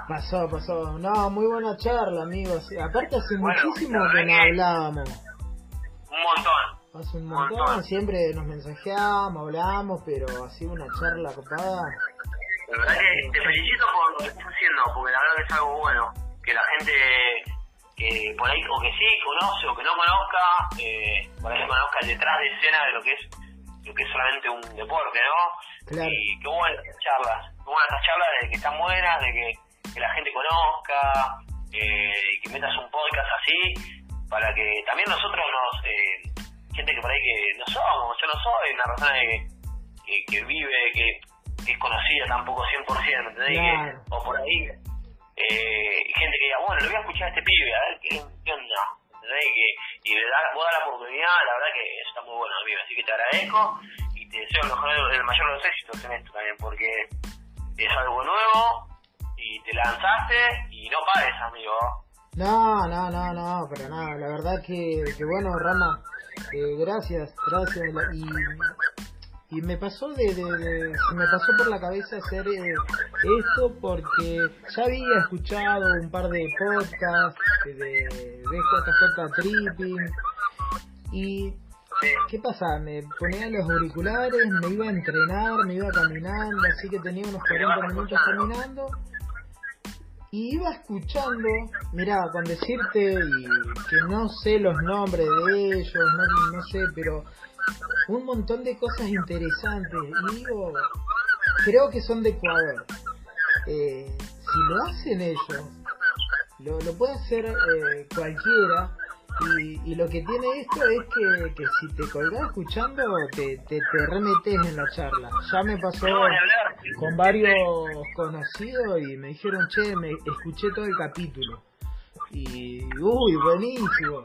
S2: Pasó, pasó. No, muy buena charla, amigos. Aparte hace
S1: Bueno,
S2: muchísimo que
S1: verdad
S2: no hablábamos.
S1: un montón.
S2: Hace un
S1: montón.
S2: montón, siempre nos mensajeamos, hablamos, pero así una charla copada.
S1: La verdad que te felicito por lo que estás haciendo, porque la verdad que es algo bueno. Que la gente que por ahí, o que sí conoce o que no conozca, eh, por ahí conozca el detrás de escena de lo que es lo que es solamente un deporte, ¿no?
S2: Claro.
S1: Y qué buenas charlas, qué buenas estas charlas de que están buenas, de que, que la gente conozca, eh, y que metas un podcast así, para que también nosotros nos, eh, gente que por ahí que no somos, yo no soy una persona que, que, que vive, que, que es conocida tampoco 100%, ¿me entendés? Que- o por ahí, eh, gente que diga, bueno, le voy a escuchar a este pibe, a ver qué, qué onda, ¿entendés? Y, que, y le da, vos das la oportunidad, la verdad que eso está muy bueno, amigo, así que te agradezco y te deseo el, mejor, el mayor de los éxitos en esto también, porque es algo nuevo y te lanzaste y no pares, amigo.
S2: No, no, no, no, pero nada, la verdad que, que bueno, Rama, eh, gracias, gracias. Y, me pasó de, de- me pasó por la cabeza hacer eh, esto porque ya había escuchado un par de podcasts de, de JJ Tripping y ¿Qué pasa? Me ponía los auriculares, me iba a entrenar, me iba caminando, así que tenía unos 40 minutos caminando. Y iba escuchando, mira, con decirte y que no sé los nombres de ellos, no, sé, pero un montón de cosas interesantes. Y digo, creo que son de Ecuador. Eh, si lo hacen ellos, lo, lo puede hacer eh, cualquiera. Y, y lo que tiene esto es que, que si te colgás escuchando, te, te, te remetes en la charla. Ya me pasó con varios conocidos y me dijeron, che, me escuché todo el capítulo. Y, uy, buenísimo.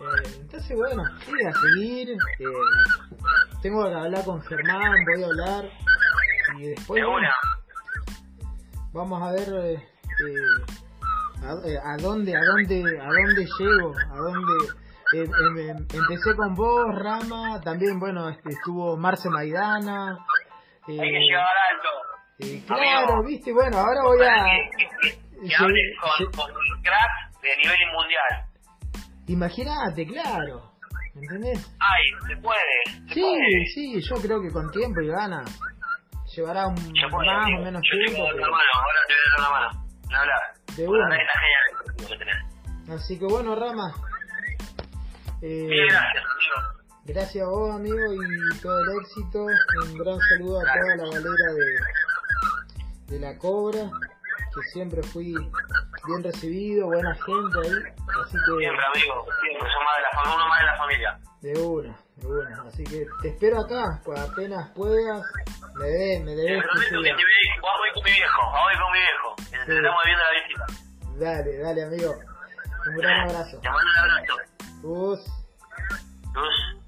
S2: Eh, entonces, bueno, sí, a seguir. eh, tengo que hablar con Germán, voy a hablar. Y después,
S1: De
S2: bueno, vamos a ver eh, eh, a, eh, a dónde, a dónde, a dónde llego, a dónde. eh, em- em- empecé con vos, Rama, también, bueno, este, estuvo Marce Maidana. eh,
S1: Hay que llegar alto.
S2: eh, claro,
S1: Amigo.
S2: viste, bueno, ahora voy a...
S1: Que, hables
S2: sí.
S1: con, con cracks de nivel mundial.
S2: Imagínate, claro. ¿Me entendés?
S1: Ay, se puede. Se
S2: Sí,
S1: puede.
S2: sí, yo creo que con tiempo y ganas. Llevará un más o menos
S1: Yo
S2: tiempo.
S1: mano, ahora te voy a dar una mano. No hablar.
S2: De una.
S1: está genial.
S2: Así que bueno, Rama. eh,
S1: gracias, amigo.
S2: Gracias a vos, amigo, y todo el éxito. Un gran saludo a toda la galera de, de la Cobra, que siempre fui bien recibido, buena gente ahí. Así que,
S1: Siempre, amigo, siempre, son más de la familia, uno más de la familia.
S2: de una, Así que te espero acá, pues apenas puedas, me debes, me
S1: Te
S2: debes
S1: prometo que te voy, a ir con mi viejo, ir con mi viejo. que Te estamos viendo la visita.
S2: Dale, dale, amigo. Un gran abrazo.
S1: Te mando un abrazo.
S2: Gus.
S1: Luz.